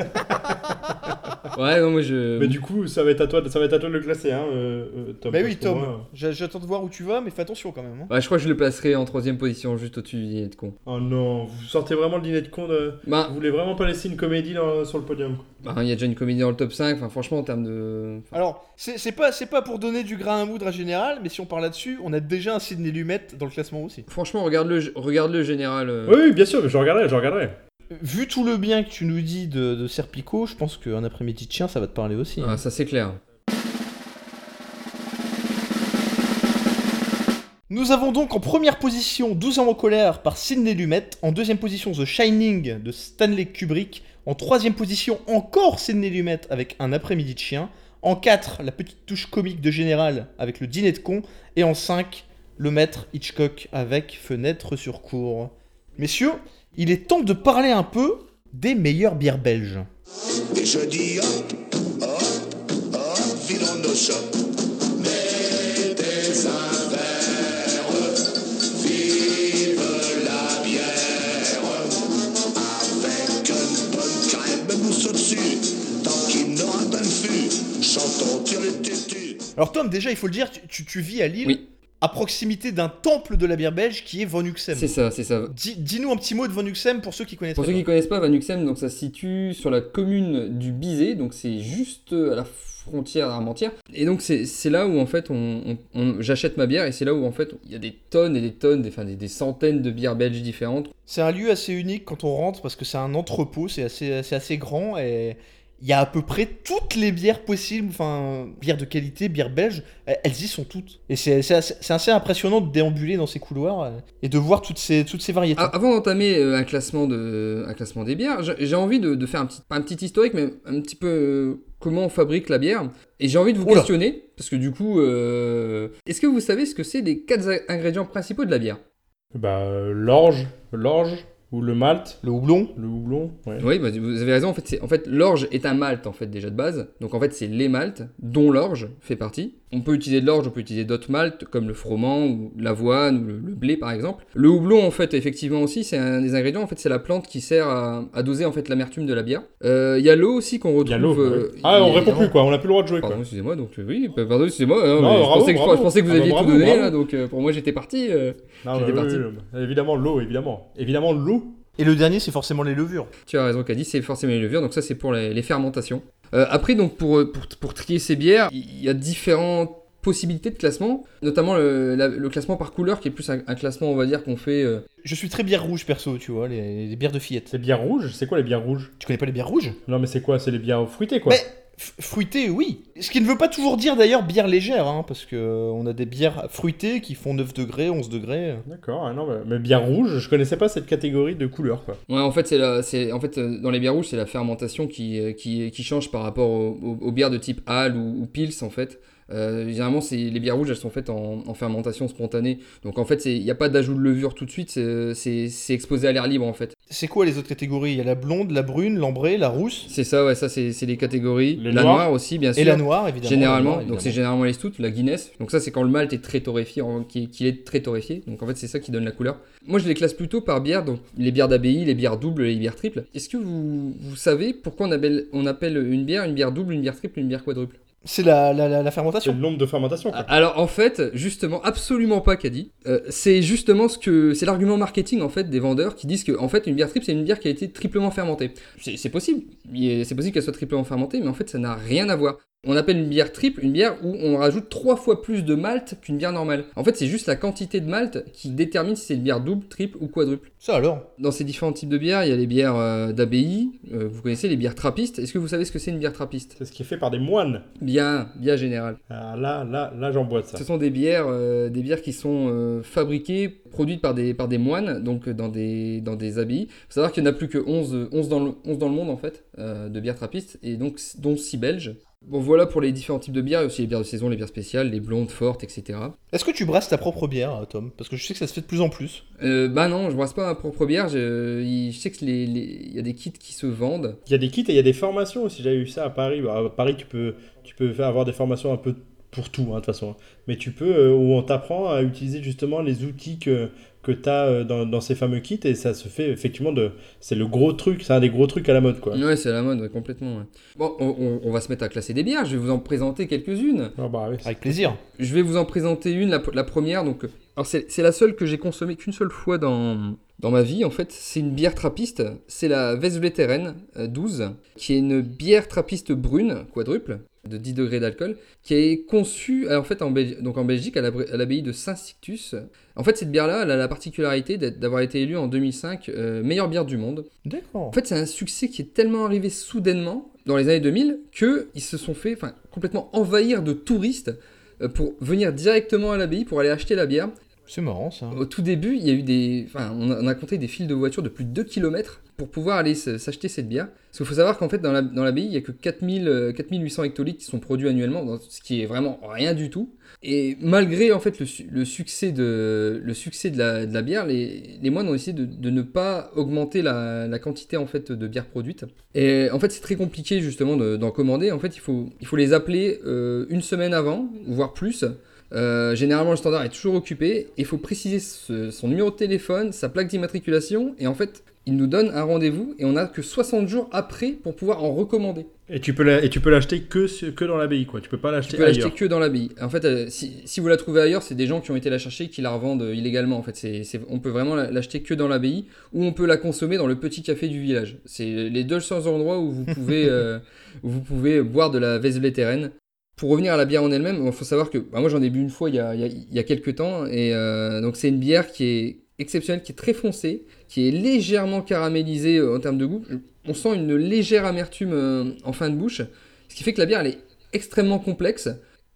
Ouais, non, moi je... Mais du coup, ça va être à toi, ça va être à toi de le classer, hein, euh, euh, Tom. Bah oui, Tom, moi- j'a- j'attends de voir où tu vas, mais fais attention quand même. hein. Ouais, je crois que je le placerai en troisième position, juste au-dessus du dîner de con. Oh non, vous sortez vraiment le dîner de con de. Bah, Vous voulez vraiment pas laisser une comédie dans- sur le podium quoi. bah, il y a déjà une comédie dans le top 5, enfin franchement en termes de... Alors, c'est c'est pas, c'est pas pour donner du grain à moudre à général, mais si on parle là-dessus, on a déjà un Sidney Lumet dans le classement aussi. Franchement, regarde-le regarde -le général. euh, Oui, oui, bien sûr, mais je regarderai, je regarderai. Vu tout le bien que tu nous dis de, de Serpico, je pense qu'un après-midi de chien, ça va te parler aussi. hein. Ah, ça c'est clair. Nous avons donc en première position 12 ans en colère par Sidney Lumet, en deuxième position The Shining de Stanley Kubrick, en troisième position encore Sidney Lumet avec Un après-midi de chien, en 4 la petite touche comique de Général avec Le dîner de con, et en 5 le maître Hitchcock avec Fenêtre sur cour. Messieurs, il est temps de parler un peu des meilleures bières belges. Et je dis hop, hop, hop, vidons nos chopes. Mettez un verre, vive la bière. Avec une bonne crème mousse au-dessus, tant qu'il n'aura pas le fût. Chantons, tire le tutu. Alors Tom, déjà il faut le dire, tu, tu- tu vis à Lille, Oui. À proximité d'un temple de la bière belge qui est Von Uxem. C'est ça, c'est ça. Dis- Dis-nous un petit mot de Von Uxem pour ceux qui connaissent Pour ceux qui connaissent pas, Van Uxem, donc ça se situe sur la commune du Bizet, donc c'est juste à la frontière d'Armentières. Et donc c'est là où en fait on, on- on- j'achète ma bière et c'est là où en fait il y a des tonnes et des tonnes, des, enfin, des, des centaines de bières belges différentes. C'est un lieu assez unique quand on rentre parce que c'est un entrepôt, c'est assez, c'est assez grand et il y a à peu près toutes les bières possibles, enfin, bières de qualité, bières belges, elles elles y sont toutes. Et c'est assez, impressionnant de déambuler dans ces couloirs euh, et de voir toutes ces, toutes ces variétés. A- Avant d'entamer euh, un classement de, un classement des bières, j'ai envie de, de faire un petit, pas un petit historique, mais un petit peu euh, comment on fabrique la bière. Et j'ai envie de vous Oula. questionner parce que du coup, euh, est-ce que vous savez ce que c'est les quatre ingrédients principaux de la bière? Bah, l'orge, l'orge, ou le malt, Le houblon, le houblon, ouais. Oui, bah, vous avez raison. En fait, c'est- en fait, l'orge est un malt en fait déjà de base. Donc en fait, c'est les maltes dont l'orge fait partie. On peut utiliser de l'orge, on peut utiliser d'autres maltes comme le froment ou l'avoine ou le, le blé par exemple. Le houblon en fait, effectivement aussi, c'est un des ingrédients. En fait, c'est la plante qui sert à, à doser en fait l'amertume de la bière. Euh, Il y a l'eau aussi qu'on retrouve. Il y a l'eau. euh. Ah, on il y a- répond plus quoi, on n'a plus le droit de jouer quoi. Pardon, excusez-moi. Donc euh, oui, bah, pardon, excusez-moi. hein, je, pensais que, je pensais que vous Ah aviez bravo, tout donné là, donc euh, pour moi j'étais parti. euh, Non, J'étais bah, parti. oui, oui, évidemment, l'eau, évidemment. Évidemment, l'eau. et le dernier c'est forcément les levures. Tu as raison, Caddy, c'est forcément les levures, donc ça c'est pour les, les fermentations. Euh, après, donc pour, euh, pour, pour trier ces bières, il y a différentes possibilités de classement, notamment le, la- le classement par couleur qui est plus un, un classement, on va dire, qu'on fait. euh, Je suis très bière rouge perso, tu vois, les, les bières de fillettes. C'est bières rouges C'est quoi les bières rouges? Tu connais pas les bières rouges? Non, mais c'est quoi? C'est les bières fruitées quoi Mais f- fruitées, oui. Ce qui ne veut pas toujours dire d'ailleurs bière légère, hein, parce que euh, on a des bières fruitées qui font 9 degrés, 11 degrés. D'accord, ah non, mais, mais bière rouge, je connaissais pas cette catégorie de couleurs quoi. Ouais, en fait, c'est la, c'est, en fait, euh, dans les bières rouges, c'est la fermentation qui, euh, qui, qui change par rapport aux, aux- aux bières de type Ale ou, ou Pils, en fait. Euh, généralement, c'est, les bières rouges, elles sont faites en, en fermentation spontanée. Donc, en fait, il n'y a pas d'ajout de levure tout de suite, c'est exposé à l'air libre, en fait. C'est quoi les autres catégories? Il y a la blonde, la brune, l'ambrée, la rousse? C'est ça, ouais, ça, c'est, c'est les catégories. Les la noirs. noire aussi, bien sûr. et la noire, évidemment. Généralement, noire, donc c'est généralement les stouts, la Guinness. Donc ça, c'est quand le malt est très torréfié, qu'il qu'il est très torréfié. Donc en fait, c'est ça qui donne la couleur. Moi, je les classe plutôt par bière, donc les bières d'abbaye, les bières doubles, les bières triples. Est-ce que vous, vous savez pourquoi on appelle, on appelle une bière une bière double, une bière triple, une bière quadruple? C'est la, la, la, la C'est fermentation. le nombre de fermentations. Quoi. Alors en fait, justement, absolument pas Caddy. Euh, c'est justement ce que c'est l'argument marketing en fait des vendeurs qui disent que en fait une bière triple c'est une bière qui a été triplement fermentée. C'est possible, c'est possible qu'elle soit triplement fermentée, mais en fait ça n'a rien à voir. On appelle une bière triple une bière où on rajoute trois fois plus de malt qu'une bière normale. En fait, c'est juste la quantité de malt qui détermine si c'est une bière double, triple ou quadruple. Ça alors Dans ces différents types de bières, il y a les bières euh, d'abbaye, euh, vous connaissez les bières trappistes. Est-ce que vous savez ce que c'est une bière trappiste? C'est ce qui est fait par des moines. Bien, bien général. Ah, là, là, là, j'en bois de ça. Ce sont des bières, euh, des bières qui sont fabriquées, produites par des, par des moines, donc dans des, dans des abbayes. Il faut savoir qu'il n'y en a plus que 11, euh, 11, dans, le, 11 dans le monde en fait, de bières trappistes, et donc dont 6 belges. Bon voilà pour les différents types de bières, il y a aussi les bières de saison, les bières spéciales, les blondes, fortes, etc. Est-ce que tu brasses ta propre bière, Tom? Parce que je sais que ça se fait de plus en plus. Euh, bah non, je brasse pas ma propre bière, je, sais que les- y a des kits qui se vendent. Il y a des kits et il y a des formations aussi. J'avais eu ça à Paris. Bah, à Paris, tu peux, tu peux faire avoir des formations un peu pour tout, hein, de toute façon. Mais tu peux, euh, où on t'apprend à utiliser justement les outils que, que tu as dans, dans ces fameux kits. Et ça se fait effectivement de. C'est le gros truc, c'est un des gros trucs à la mode, quoi. Ouais, c'est à la mode, ouais, complètement. ouais. Bon, on, on- on va se mettre à classer des bières, je vais vous en présenter quelques-unes. Ah bah oui. Avec plaisir. Je vais vous en présenter une, la, la première. Donc, alors c'est c'est la seule que j'ai consommée qu'une seule fois dans, dans ma vie. En fait, c'est une bière trappiste. C'est la Westvleteren euh, 12, qui est une bière trappiste brune, quadruple, de 10 degrés d'alcool, qui est conçue euh, en fait en, Belgi- donc en Belgique à l'abbaye de Saint-Sictus. En fait, cette bière-là, elle a la particularité d'avoir été élue en 2005 euh, meilleure bière du monde. D'accord. En fait, c'est un succès qui est tellement arrivé soudainement dans les années 2000 que ils se sont fait complètement envahir de touristes euh, pour venir directement à l'abbaye pour aller acheter la bière. C'est marrant ça. Au tout début, il y a eu des, enfin, on a, compté des files de voitures de plus de 2 km pour pouvoir aller s'acheter cette bière. Parce qu'il faut savoir qu'en fait, dans la- dans l'abbaye, il n'y a que 4000, euh, 4800 hectolitres qui sont produits annuellement, ce qui est vraiment rien du tout. Et malgré en fait le, su- le succès de, le succès de la, bière, les, les moines ont essayé de, de ne pas augmenter la, la quantité en fait de bière produite. Et en fait, c'est très compliqué justement de- d'en commander. En fait, il faut, il faut les appeler euh, une semaine avant, voire plus. Euh, généralement, le standard est toujours occupé. Il faut préciser ce- son numéro de téléphone, sa plaque d'immatriculation. Et en fait, il nous donne un rendez-vous et on a que 60 jours après pour pouvoir en recommander. Et tu peux la- et tu peux l'acheter que, dans l'abbaye, quoi. Tu peux pas Tu l'acheter peux l'acheter ailleurs. que dans l'abbaye. En fait, euh, si, si vous la trouvez ailleurs, c'est des gens qui ont été la chercher et qui la revendent illégalement. En fait, c'est, on peut vraiment la- l'acheter que dans l'abbaye ou on peut la consommer dans le petit café du village. C'est les deux seuls endroits où vous pouvez, euh, où vous pouvez boire de la Westvleteren. Pour revenir à la bière en elle-même, il faut savoir que bah, moi j'en ai bu une fois il y a, il quelques temps et euh, donc c'est une bière qui est exceptionnelle, qui est très foncée, qui est légèrement caramélisée euh, en termes de goût. On sent une légère amertume euh, en fin de bouche, ce qui fait que la bière elle est extrêmement complexe.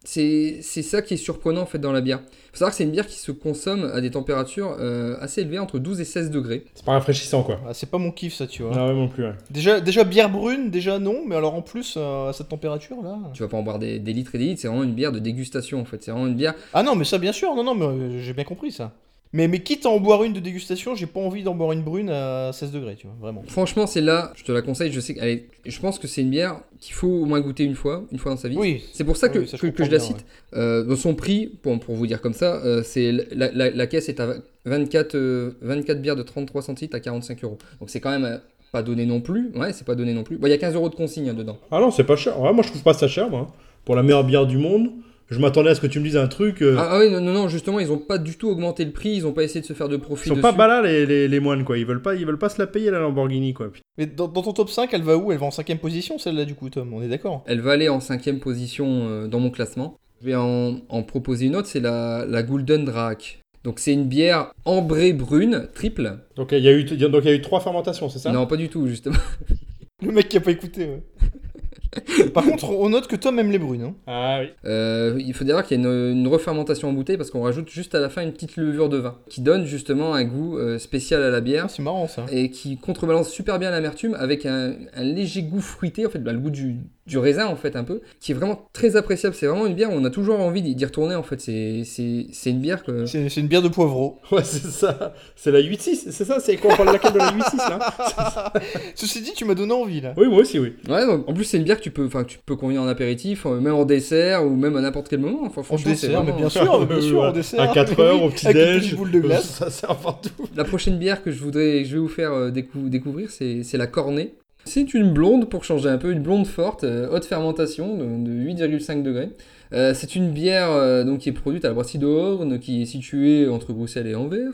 C'est c'est ça qui est surprenant en fait dans la bière. Il faut savoir que c'est une bière qui se consomme à des températures euh, assez élevées, entre 12 et 16 degrés. C'est pas rafraîchissant, quoi. Ah, c'est pas mon kiff ça, tu vois. Non, ouais, non plus, ouais. Déjà, déjà bière brune, déjà non, mais alors en plus euh, à cette température là. Tu vas pas en boire des, des litres et des litres, c'est vraiment une bière de dégustation en fait. C'est vraiment une bière. Ah non, mais ça bien sûr, non, non, mais j'ai bien compris ça. Mais, mais quitte à en boire une de dégustation, j'ai pas envie d'en boire une brune à 16 degrés, tu vois, vraiment. Franchement, c'est là, je te la conseille. Je sais est- je pense que c'est une bière qu'il faut au moins goûter une fois, une fois dans sa vie. Oui. C'est pour ça que, Oui, ça, je que, que je la cite. Euh, dans son prix, pour, pour vous dire comme ça, euh, c'est la, la- la caisse est à 24, euh, 24 bières de 33 centilitres à 45 euros. Donc c'est quand même euh, pas donné non plus. Ouais, c'est pas donné non plus. Bon, Il y a 15 euros de consigne hein, dedans. Ah non, c'est pas cher. Ouais, moi, je trouve pas ça cher, moi. Pour la meilleure bière du monde, je m'attendais à ce que tu me dises un truc. euh, Ah, ah oui, non, non, non, justement, ils ont pas du tout augmenté le prix. Ils ont pas essayé de se faire de profit. Ils sont dessus. pas balats, les, les, les moines, quoi. Ils veulent pas, ils veulent pas se la payer, la Lamborghini, quoi. Mais dans, dans ton top 5, elle va où? Elle va en cinquième position, celle-là, du coup, Tom, on est d'accord? Elle va aller en cinquième position euh, dans mon classement. Je vais en, en proposer une autre, c'est la, la Golden Draak. Donc c'est une bière ambrée brune, triple. Donc il y a eu, donc il y a eu trois fermentations, c'est ça? Non, pas du tout, justement. Le mec qui a pas écouté, ouais. Par contre, on note que Tom aime les brunes. Hein. Ah oui. Euh, il faut dire qu'il y a une, une refermentation en bouteille parce qu'on rajoute juste à la fin une petite levure de vin qui donne justement un goût euh, spécial à la bière. Ah, c'est marrant ça. Et qui contrebalance super bien l'amertume avec un, un léger goût fruité, en fait, bah, le goût du, du raisin en fait un peu, qui est vraiment très appréciable. C'est vraiment une bière où on a toujours envie d'y retourner en fait. C'est- C'est c'est une bière que... C'est c'est une bière de poivreau. Ouais, c'est ça. C'est la 8-6, c'est ça C'est quoi On parle de laquelle de la 8-6 là Ceci dit, tu m'as donné envie là. Oui, moi aussi, oui. Ouais, donc, en plus c'est une bière que tu peux, enfin, tu peux convenir en apéritif, euh, même en dessert ou même à n'importe quel moment. Enfin, En franchement, c'est dessert, mais bien sûr, bien sûr, en dessert. À 4 Mais heures, au petit-déj. petite boule de glace. Ça sert partout. La prochaine bière que je voudrais, je vais vous faire euh, décou- découvrir, c'est la Cornet. C'est une blonde, pour changer un peu, une blonde forte, euh, haute fermentation, de, de 8,5 degrés. Euh, c'est une bière euh, donc, qui est produite à la brasserie de Horn, qui est située entre Bruxelles et Anvers.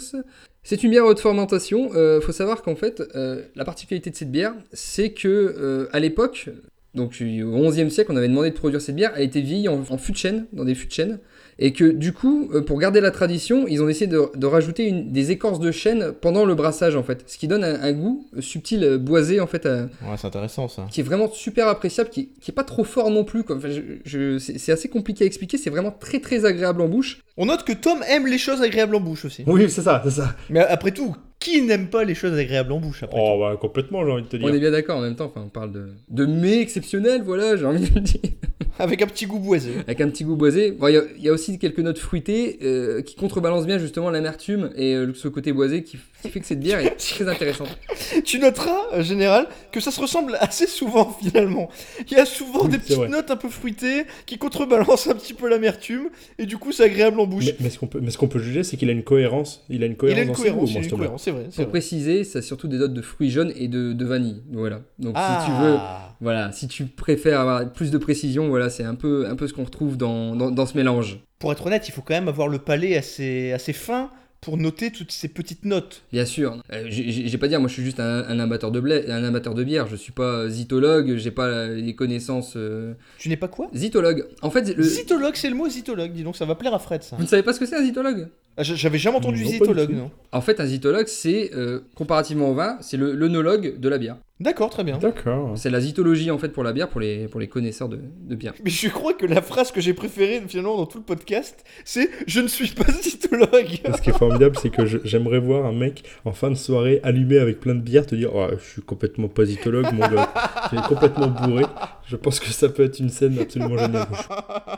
C'est une bière haute fermentation. Il faut savoir qu'en fait, euh, la particularité de cette bière, c'est que euh, à l'époque, donc au XIe siècle, on avait demandé de produire cette bière, elle a été vieillie en, en fût de chêne, dans des fûts de chêne. Et que du coup, euh, pour garder la tradition, ils ont essayé de, de rajouter une- des écorces de chêne pendant le brassage en fait. Ce qui donne un, un goût subtil, euh, boisé en fait, à- Ouais, c'est intéressant ça. qui est vraiment super appréciable, qui, qui est pas trop fort non plus. Quoi. Enfin, je- je- c'est c'est assez compliqué à expliquer, c'est vraiment très très agréable en bouche. On note que Tom aime les choses agréables en bouche aussi. Oui, c'est ça, c'est ça. Mais après tout, qui n'aime pas les choses agréables en bouche après Oh, bah, complètement, j'ai envie de te dire. On est bien d'accord en même temps, enfin, on parle de, de mets exceptionnels, voilà, j'ai envie de le dire. Avec un petit goût boisé. Avec un petit goût boisé. Bon, Il y, a- il y a aussi quelques notes fruitées euh, qui contrebalancent bien justement l'amertume et euh, ce côté boisé qui, qui fait que cette bière est très intéressante. tu noteras, en général, que ça se ressemble assez souvent finalement. Il y a souvent Oui, des petites vrai. notes un peu fruitées qui contrebalancent un petit peu l'amertume et du coup c'est agréable en bouche. Mais, mais ce qu'on peut, mais ce qu'on peut juger, c'est qu'il a une cohérence. Il a une il cohérence a une cohérence, il moi, une cohérence, c'est vrai. c'est Pour vrai. préciser, ça a surtout des notes de fruits jaunes et de, de vanille. Voilà. Donc Ah. si tu veux, voilà, si tu préfères avoir plus de précision, voilà, c'est un peu, un peu ce qu'on retrouve dans, dans, dans ce mélange. Pour être honnête, il faut quand même avoir le palais assez, assez fin pour noter toutes ces petites notes. Bien sûr. Euh, j'ai- pas dire, moi je suis juste un, un amateur de blé, un amateur de bière. Je suis pas zytologue, j'ai pas les connaissances. euh, Tu n'es pas quoi? Zytologue. En fait, le... Zytologue, c'est le mot zytologue, dis donc ça va plaire à Fred ça. vous ne savez pas ce que c'est un zytologue? Ah, J'avais jamais entendu Non, zytologue, non. En fait, un zytologue, c'est euh, comparativement au vin, c'est le l'œnologue de la bière. D'accord, très bien. D'accord. C'est la zytologie en fait pour la bière, pour les, pour les connaisseurs de, de bière. Mais je crois que la phrase que j'ai préférée finalement dans tout le podcast, c'est Je ne suis pas zytologue. Ce qui est formidable, c'est que j'aimerais voir un mec en fin de soirée allumé avec plein de bière te dire oh, Je suis complètement pas zytologue, mon gars. Tu es complètement bourré. Je pense que ça peut être une scène absolument géniale.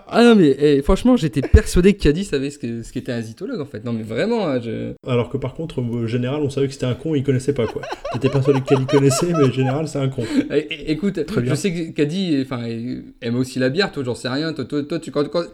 Ah non mais eh, franchement, j'étais persuadé que Caddy savait ce que- ce qu'était un zytologue en fait. Non mais vraiment, hein, je... Alors que par contre, au général, on savait que c'était un con, il connaissait pas quoi. T'étais persuadé qu'elle y connaissait, mais général, c'est un con. Écoute, Très bien. je sais que Caddy enfin, aime aussi la bière, toi j'en sais rien. Toi, toi, toi, tu... quand- quand-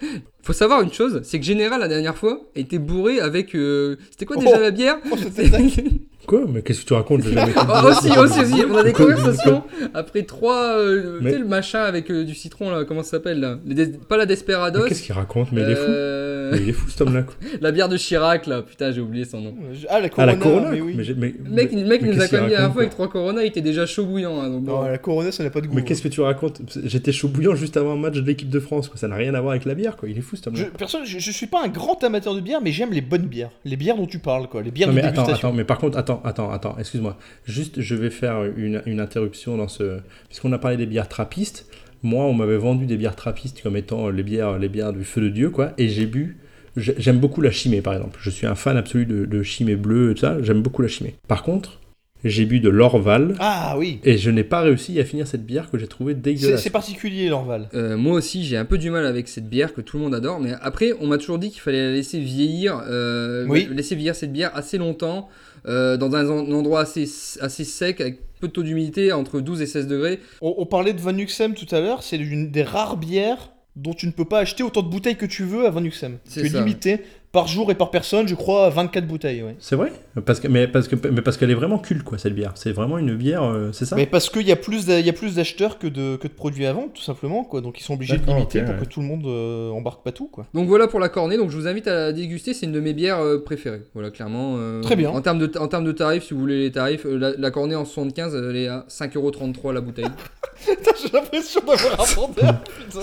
Faut savoir une chose, c'est que Général la dernière fois était bourré avec... euh, C'était quoi déjà Oh. la bière Oh. Quoi Mais qu'est-ce que tu racontes jamais Ah, aussi, aussi, aussi, on a des conversations après trois, euh, Mais- tu sais le machin avec euh, du citron là, comment ça s'appelle là? Les des- Pas la Desperados. Qu'est-ce qu'il raconte Mais il est fou. euh, Mais il est fou cet homme-là. quoi. La bière de Chirac là, putain j'ai oublié son nom. Ah, la Ah, Corona, la Corona mais oui. Mais mec, le mec nous a dit la dernière fois avec trois Corona, il était déjà chaud bouillant. hein, donc bon. Non, la Corona, ça n'a pas de goût. Mais qu'est-ce que tu racontes J'étais chaud bouillant juste avant un match de l'équipe de France, quoi. Ça n'a rien à voir avec la bière, quoi. Il est fou cet homme-là. Je, personne, je, suis pas un grand amateur de bière, mais j'aime les bonnes bières. Les bières dont tu parles, quoi. Les bières de mais attends, dégustation. attends, mais par contre, attends, attends, attends, excuse-moi. Juste, je vais faire une, interruption dans ce. Puisqu'on a parlé des bières trappistes, moi, on m'avait vendu des bières trappistes comme étant les bières, les bières du feu de Dieu, quoi. Et j'ai bu. j'ai- J'aime beaucoup la chimée, par exemple. Je suis un fan absolu de, de chimée bleue, tout ça. J'aime beaucoup la chimée. Par contre, j'ai bu de l'Orval. Ah oui. Et je n'ai pas réussi à finir cette bière que j'ai trouvée dégueulasse. c'est particulier, l'Orval. Euh, moi aussi, j'ai un peu du mal avec cette bière que tout le monde adore, mais après, on m'a toujours dit qu'il fallait la laisser vieillir, euh, Oui. laisser vieillir cette bière assez longtemps, euh, dans un, en- endroit assez, assez sec, avec peu de taux d'humidité, entre 12 et 16 degrés. On, on parlait de Van Nuxem tout à l'heure, c'est une des rares bières dont tu ne peux pas acheter autant de bouteilles que tu veux à Van Nuxem. C'est limité par jour et par personne, je crois, à 24 bouteilles. Ouais. C'est vrai? Parce que, mais parce que, mais parce qu'elle est vraiment culte, quoi, cette bière. C'est vraiment une bière, euh, c'est ça? Mais parce qu'il y a plus d'a- il y a plus d'acheteurs que de, que de produits à vendre, tout simplement, quoi. Donc ils sont obligés de limiter pour ouais. que tout le monde euh, embarque pas tout, quoi. Donc voilà pour la cornée, donc je vous invite à la déguster, c'est une de mes bières euh, préférées. Voilà, clairement. euh, Très bien. En termes de, en termes de tarifs, si vous voulez les tarifs, euh, la, la cornée en 75, elle est à 5,33€ la bouteille. Putain, J'ai l'impression d'avoir un vendeur, putain.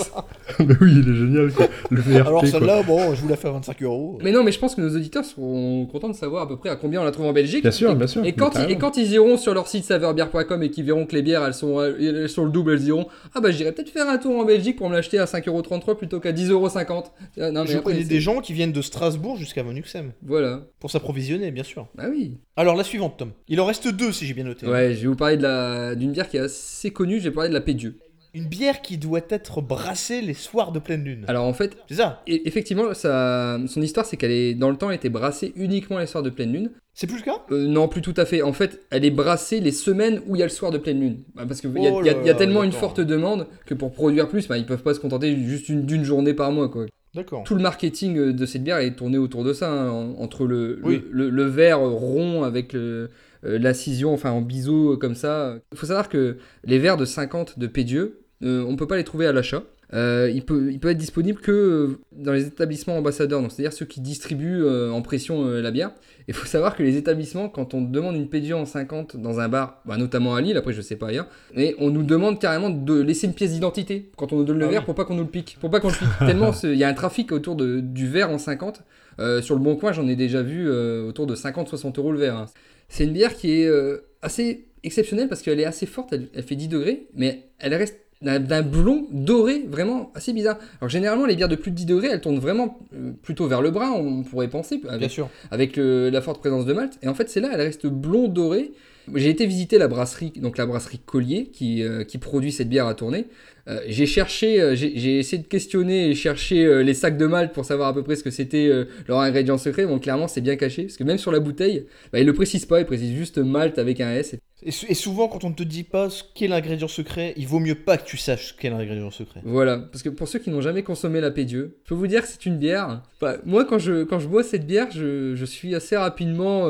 Mais oui, il est génial, quoi. Le VRP, Alors celle-là, bon, je vous la fais à 25 euros. Mais non, mais je pense que nos auditeurs seront contents de savoir à peu près à combien on la trouve en Belgique. Bien sûr, et, bien sûr, Et quand, ils, carrément. et quand ils iront sur leur site saveurbière.com et qu'ils verront que les bières elles sont, elles sont le double, elles diront Ah bah j'irai peut-être faire un tour en Belgique pour me l'acheter à 5,33€ plutôt qu'à 10,50€. Ah, Non, mais Je après, connais des gens qui viennent de Strasbourg jusqu'à Van Nuxem. Voilà. Pour s'approvisionner, bien sûr. Ah oui. Alors la suivante, Tom. Il en reste deux, si j'ai bien noté. Ouais, je vais vous parler de la- d'une bière qui est assez connue, je vais parler de la Pédieu. Une bière qui doit être brassée les soirs de pleine lune. Alors en fait, C'est ça et- effectivement, ça, son histoire c'est qu'elle est dans le temps elle était brassée uniquement les soirs de pleine lune. C'est plus le cas? Euh, non, plus tout à fait. En fait, elle est brassée les semaines où il y a le soir de pleine lune. Bah, Parce qu'il y, a- Oh y a- y a tellement une forte demande que pour produire plus, bah, ils peuvent pas se contenter juste une- d'une journée par mois. Quoi. D'accord. Tout le marketing euh, de cette bière est tourné autour de ça, hein, en- entre le, Oui. le, le- le verre rond avec le, euh, l'acision, enfin en biseau euh, comme ça. Il faut savoir que les verres de 50 de Pédieu, euh, on peut pas les trouver à l'achat. Euh, il, peut, il peut être disponible que dans les établissements ambassadeurs, donc c'est-à-dire ceux qui distribuent euh, en pression euh, la bière. Il faut savoir que les établissements, quand on demande une Pédieu en 50 dans un bar, bah, notamment à Lille, après je sais pas ailleurs, mais on nous demande carrément de laisser une pièce d'identité quand on nous donne le Ah verre oui. pour pas qu'on nous le pique. Pour pas qu'on le pique. Tellement il y a un trafic autour de, du verre en 50. Euh, sur le bon coin, j'en ai déjà vu autour de 50-60 euros le verre. hein. C'est une bière qui est euh, assez exceptionnelle parce qu'elle est assez forte, elle, elle fait 10 degrés, mais elle reste d'un blond doré vraiment assez bizarre. Alors généralement les bières de plus de 10 degrés elles tournent vraiment euh, plutôt vers le brun, on pourrait penser, avec, Bien sûr. avec le- la forte présence de malt. Et en fait c'est là, elle reste blond doré. J'ai été visiter la brasserie, donc la brasserie Collier qui, euh, qui produit cette bière à tourner. Euh, j'ai cherché, euh, j'ai essayé de questionner et chercher les sacs de malt pour savoir à peu près ce que c'était leur ingrédient secret. Bon, clairement, c'est bien caché parce que même sur la bouteille, bah, ils le précisent pas, ils précisent juste malt avec un S. Et, sou- et souvent, quand on ne te dit pas ce qu'est l'ingrédient secret, il vaut mieux pas que tu saches ce qu'est l'ingrédient secret. Voilà, parce que pour ceux qui n'ont jamais consommé la Pédieu, je peux vous dire que c'est une bière. Enfin, moi, quand je, quand je bois cette bière, je, je suis assez rapidement.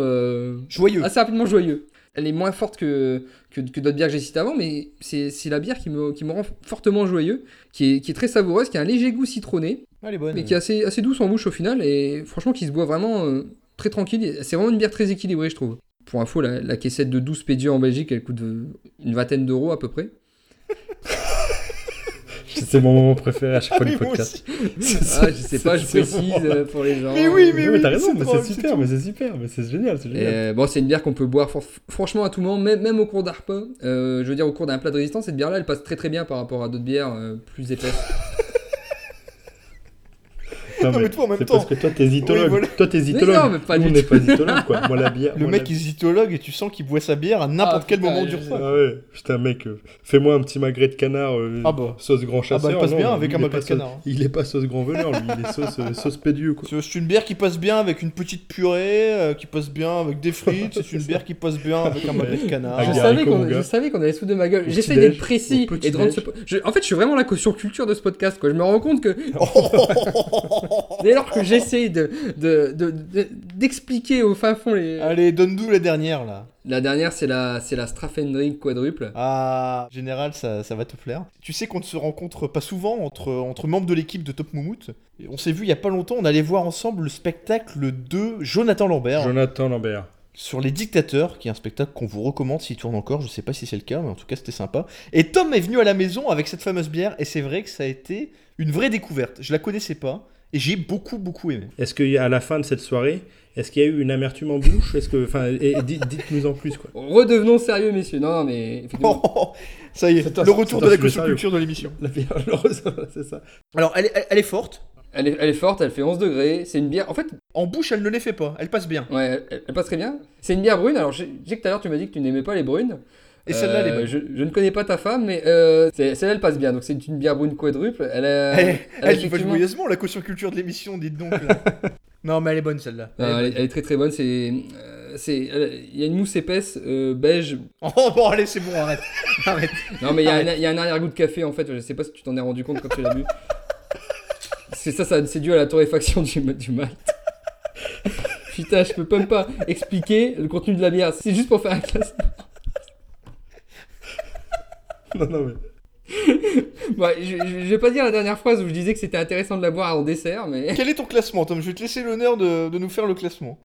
Joyeux. Assez rapidement joyeux. Elle est moins forte que, que, que d'autres bières que j'ai citées avant, mais c'est c'est la bière qui me, qui me rend fortement joyeux, qui est, qui est très savoureuse, qui a un léger goût citronné, Elle est bonne. mais qui est assez, assez douce en bouche au final, et franchement qui se boit vraiment euh, très tranquille. C'est vraiment une bière très équilibrée, je trouve. Pour info, la, la caissette de 12 Pédieu en Belgique, elle coûte euh, une vingtaine d'euros à peu près. C'est mon moment préféré à chaque fois Ah du oui, moi podcast. Ah, je sais pas, je précise euh, pour les gens. Mais oui, mais Non, oui, t'as raison, c'est mais c'est super, mais c'est super, mais c'est génial, c'est génial. euh, bon, c'est une bière qu'on peut boire franchement à tout moment, même, même au cours d'un repas. Euh, je veux dire, au cours d'un plat de résistance, cette bière-là, elle passe très très bien par rapport à d'autres bières euh, plus épaisses. Non, mais toi, en même c'est temps- parce que toi, t'es. Oui, voilà. Toi, t'es zytologue. non, mais pas Nous, du on n'est tout. pas zytologue, quoi. Moi, la bière. Le moi, mec la- est zytologue et tu sens qu'il boit sa bière à n'importe Ah, quel putain, moment du repas. Ah ouais, putain, mec, euh, fais-moi un petit magret de canard, euh, Ah bah. sauce grand Ah bah, chasseur. elle passe non, bien avec il un est magret pas de sauce- canard. hein. Il est pas sauce grand veneur, lui, il est sauce, euh, sauce pédieu, quoi. C'est une bière qui passe bien avec une petite purée, euh, qui passe bien avec des frites, c'est une bière qui passe bien avec un magret de canard. Je, savais qu'on, allait se foutre de ma gueule. J'essaie d'être précis et de rendre En fait, je suis vraiment la caution culture de ce podcast. Quoi. Je me rends compte que dès lors que j'essaie de, de, de- de- d'expliquer au fin fond les... Allez, donne-nous la dernière là. La dernière, c'est la, c'est la Straffendring quadruple. Ah, en général, ça, ça va te plaire. Tu sais qu'on ne se rencontre pas souvent entre, entre membres de l'équipe de Top Moumout. Et On s'est vu il y a pas longtemps, on allait voir ensemble le spectacle de Jonathan Lambert Jonathan Lambert. sur Les Dictateurs, qui est un spectacle qu'on vous recommande s'il tourne encore. Je sais pas si c'est le cas, mais en tout cas, c'était sympa. Et Tom est venu à la maison avec cette fameuse bière, et c'est vrai que ça a été une vraie découverte. Je la connaissais pas, et j'ai beaucoup, beaucoup aimé. Est-ce qu'à la fin de cette soirée, est-ce qu'il y a eu une amertume en bouche? Est-ce que, enfin, dites-nous en plus, quoi. Redevenons sérieux, messieurs. Non, non, mais effectivement. ça y est, le retour de la culture de l'émission. La bière, c'est ça. Alors, elle est, elle- elle est forte. Elle est, elle est forte, elle fait 11 degrés. C'est une bière. En fait, En bouche, elle ne les fait pas. Elle passe bien. ouais, elle, elle passe très bien. C'est une bière brune. Alors, sais que tout à l'heure, tu m'as dit que tu n'aimais pas les brunes. Et celle-là, elle est Euh, bonne. je, je ne connais pas ta femme, mais euh, celle-là, elle passe bien. Donc, c'est une bière brune quadruple. Elle a. Elle, elle elle effectivement- joyeusement la caution culture de l'émission, dites donc. là. non, mais elle est bonne celle-là. Elle est elle, est, elle est très très bonne. C'est, euh, il y a une mousse épaisse euh, beige. Oh bon, allez, c'est bon, arrête. arrête. Non, mais il y, a un- il y a un arrière-goût de café en fait. Je sais pas si tu t'en es rendu compte quand tu l'as bu. C'est ça, ça c'est dû à la torréfaction du, du malt. Putain, je peux même pas expliquer le contenu de la bière. C'est juste pour faire un classement. Non, non, mais. Ouais, je, je- je vais pas dire la dernière phrase où je disais que c'était intéressant de la boire en dessert, mais. Quel est ton classement, Tom? Je vais te laisser l'honneur de, de nous faire le classement.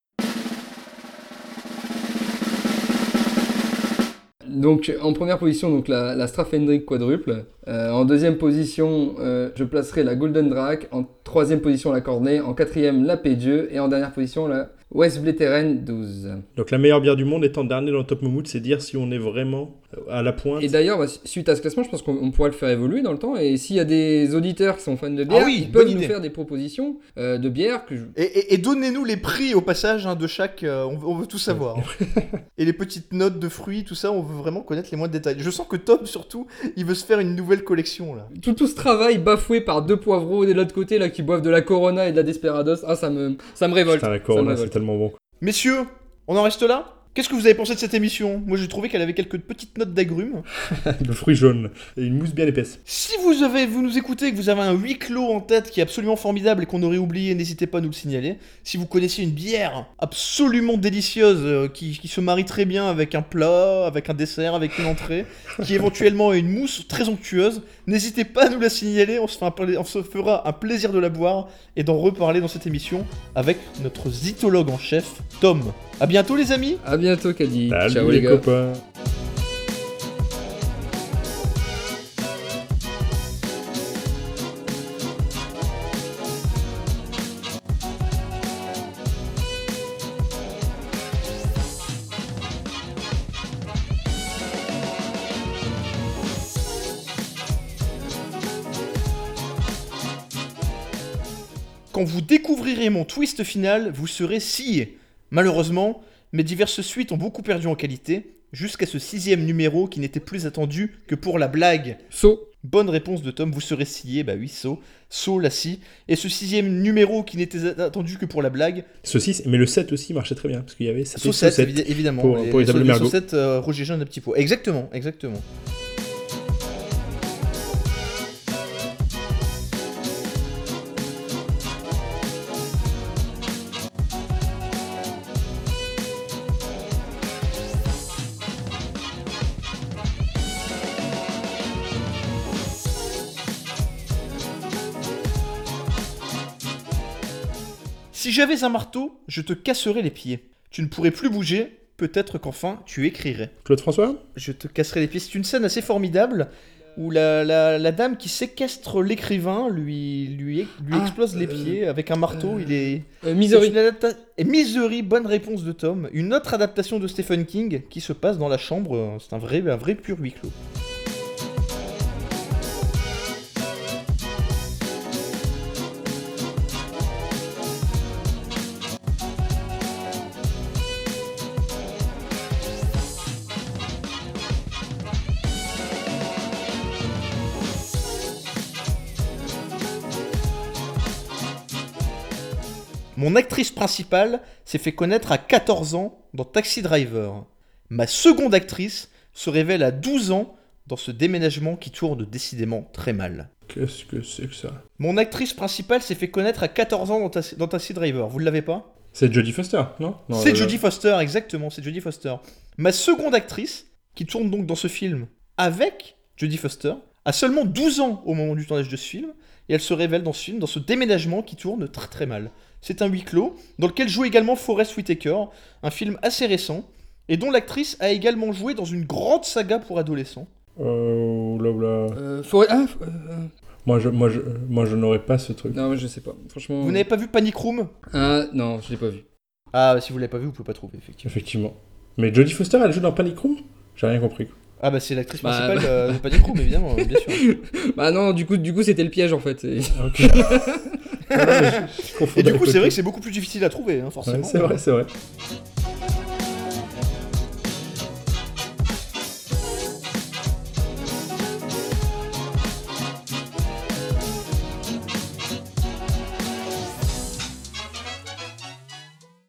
Donc en première position, donc la, la Straffendrick quadruple. Euh, en deuxième position, euh, je placerai la Golden Drac. En troisième position, la Cornet. En quatrième, la Pédieu. Et en dernière position, la West Bleteren 12. Donc, la meilleure bière du monde étant dernier dans le Top Moumout, c'est dire si on est vraiment euh, à la pointe. Et d'ailleurs, bah, suite à ce classement, je pense qu'on on pourra le faire évoluer dans le temps. Et s'il y a des auditeurs qui sont fans de bière, Ah oui, ils peuvent nous faire des propositions euh, de bière que je... Et, et- et donnez-nous les prix au passage hein, de chaque. euh, on, veut- on veut tout savoir. hein. et les petites notes de fruits, tout ça, on veut vraiment connaître les moindres détails. Je sens que Tom, surtout, il veut se faire une nouvelle collection là. tout, tout ce travail bafoué par deux poivreaux de l'autre côté là qui boivent de la Corona et de la Desperados, ah ça me, ça me révolte. Putain, la Corona, c'est révolte. Messieurs, on en reste là? Qu'est-ce que vous avez pensé de cette émission? Moi j'ai trouvé qu'elle avait quelques petites notes d'agrumes. Le fruit jaune et une mousse bien épaisse. Si vous avez, vous nous écoutez et que vous avez un huis clos en tête qui est absolument formidable et qu'on aurait oublié, n'hésitez pas à nous le signaler. Si vous connaissez une bière absolument délicieuse euh, qui, qui se marie très bien avec un plat, avec un dessert, avec une entrée, qui éventuellement a une mousse très onctueuse, n'hésitez pas à nous la signaler. On se, fait un pla- on se fera un plaisir de la boire et d'en reparler dans cette émission avec notre zytologue en chef, Tom. À bientôt les amis. À bientôt, Caddy. Salut Ciao les les gars. copains. Quand vous découvrirez mon twist final, vous serez scié. Malheureusement, mes diverses suites ont beaucoup perdu en qualité, jusqu'à ce sixième numéro qui n'était plus attendu que pour la blague. So. Bonne réponse de Tom, vous serez scié, bah oui, so, so la scie. Et ce sixième numéro qui n'était attendu que pour la blague, Saucisse, mais le 7 aussi marchait très bien, parce qu'il y avait c'était saucette, saucette évi- évidemment. Pour, les sau- mergot. saucette, euh, Roger Jean de petit pot. Exactement, exactement. Si j'avais un marteau, je te casserais les pieds. Tu ne pourrais plus bouger, peut-être qu'enfin tu écrirais. Claude François Je te casserai les pieds. C'est une scène assez formidable où la, la- la dame qui séquestre l'écrivain lui, lui, lui Ah, explose les euh, pieds avec un marteau. il est. Euh, Misery. Et Misery, bonne réponse de Tom. Une autre adaptation de Stephen King qui se passe dans la chambre. euh, C'est un vrai, un vrai pur huis clos. Mon actrice principale s'est fait connaître à 14 ans dans Taxi Driver. Ma seconde actrice se révèle à 12 ans dans ce déménagement qui tourne décidément très mal. Qu'est-ce que c'est que ça? Mon actrice principale s'est fait connaître à 14 ans dans, Ta- dans Taxi Driver. Vous ne l'avez pas? C'est Jodie Foster, non, Non, C'est euh, Jodie Foster, exactement, c'est Jodie Foster. Ma seconde actrice, qui tourne donc dans ce film avec Jodie Foster, a seulement 12 ans au moment du tournage de ce film, et elle se révèle dans ce film, dans ce déménagement qui tourne très très mal. C'est un huis clos, dans lequel joue également Forrest Whitaker, un film assez récent, et dont l'actrice a également joué dans une grande saga pour adolescents. Euh, oula, oula. Euh, Ah, euh, Moi, je, moi, je, moi, je n'aurais pas ce truc. Non, mais je sais pas. Franchement. Vous n'avez pas vu Panic Room? Ah, non, je l'ai pas vu. Ah, si vous l'avez pas vu, vous pouvez pas trouver, effectivement. Effectivement. Mais Jodie Foster, elle joue dans Panic Room? J'ai rien compris. quoi. Ah bah c'est l'actrice Bah, principale bah. euh, de Panic Room, évidemment, bien sûr. Bah non, du coup, du coup c'était le piège en fait. Et- Ok. Et du coup, c'est vrai que c'est beaucoup plus difficile à trouver, hein, forcément. Ouais, c'est vrai, c'est vrai.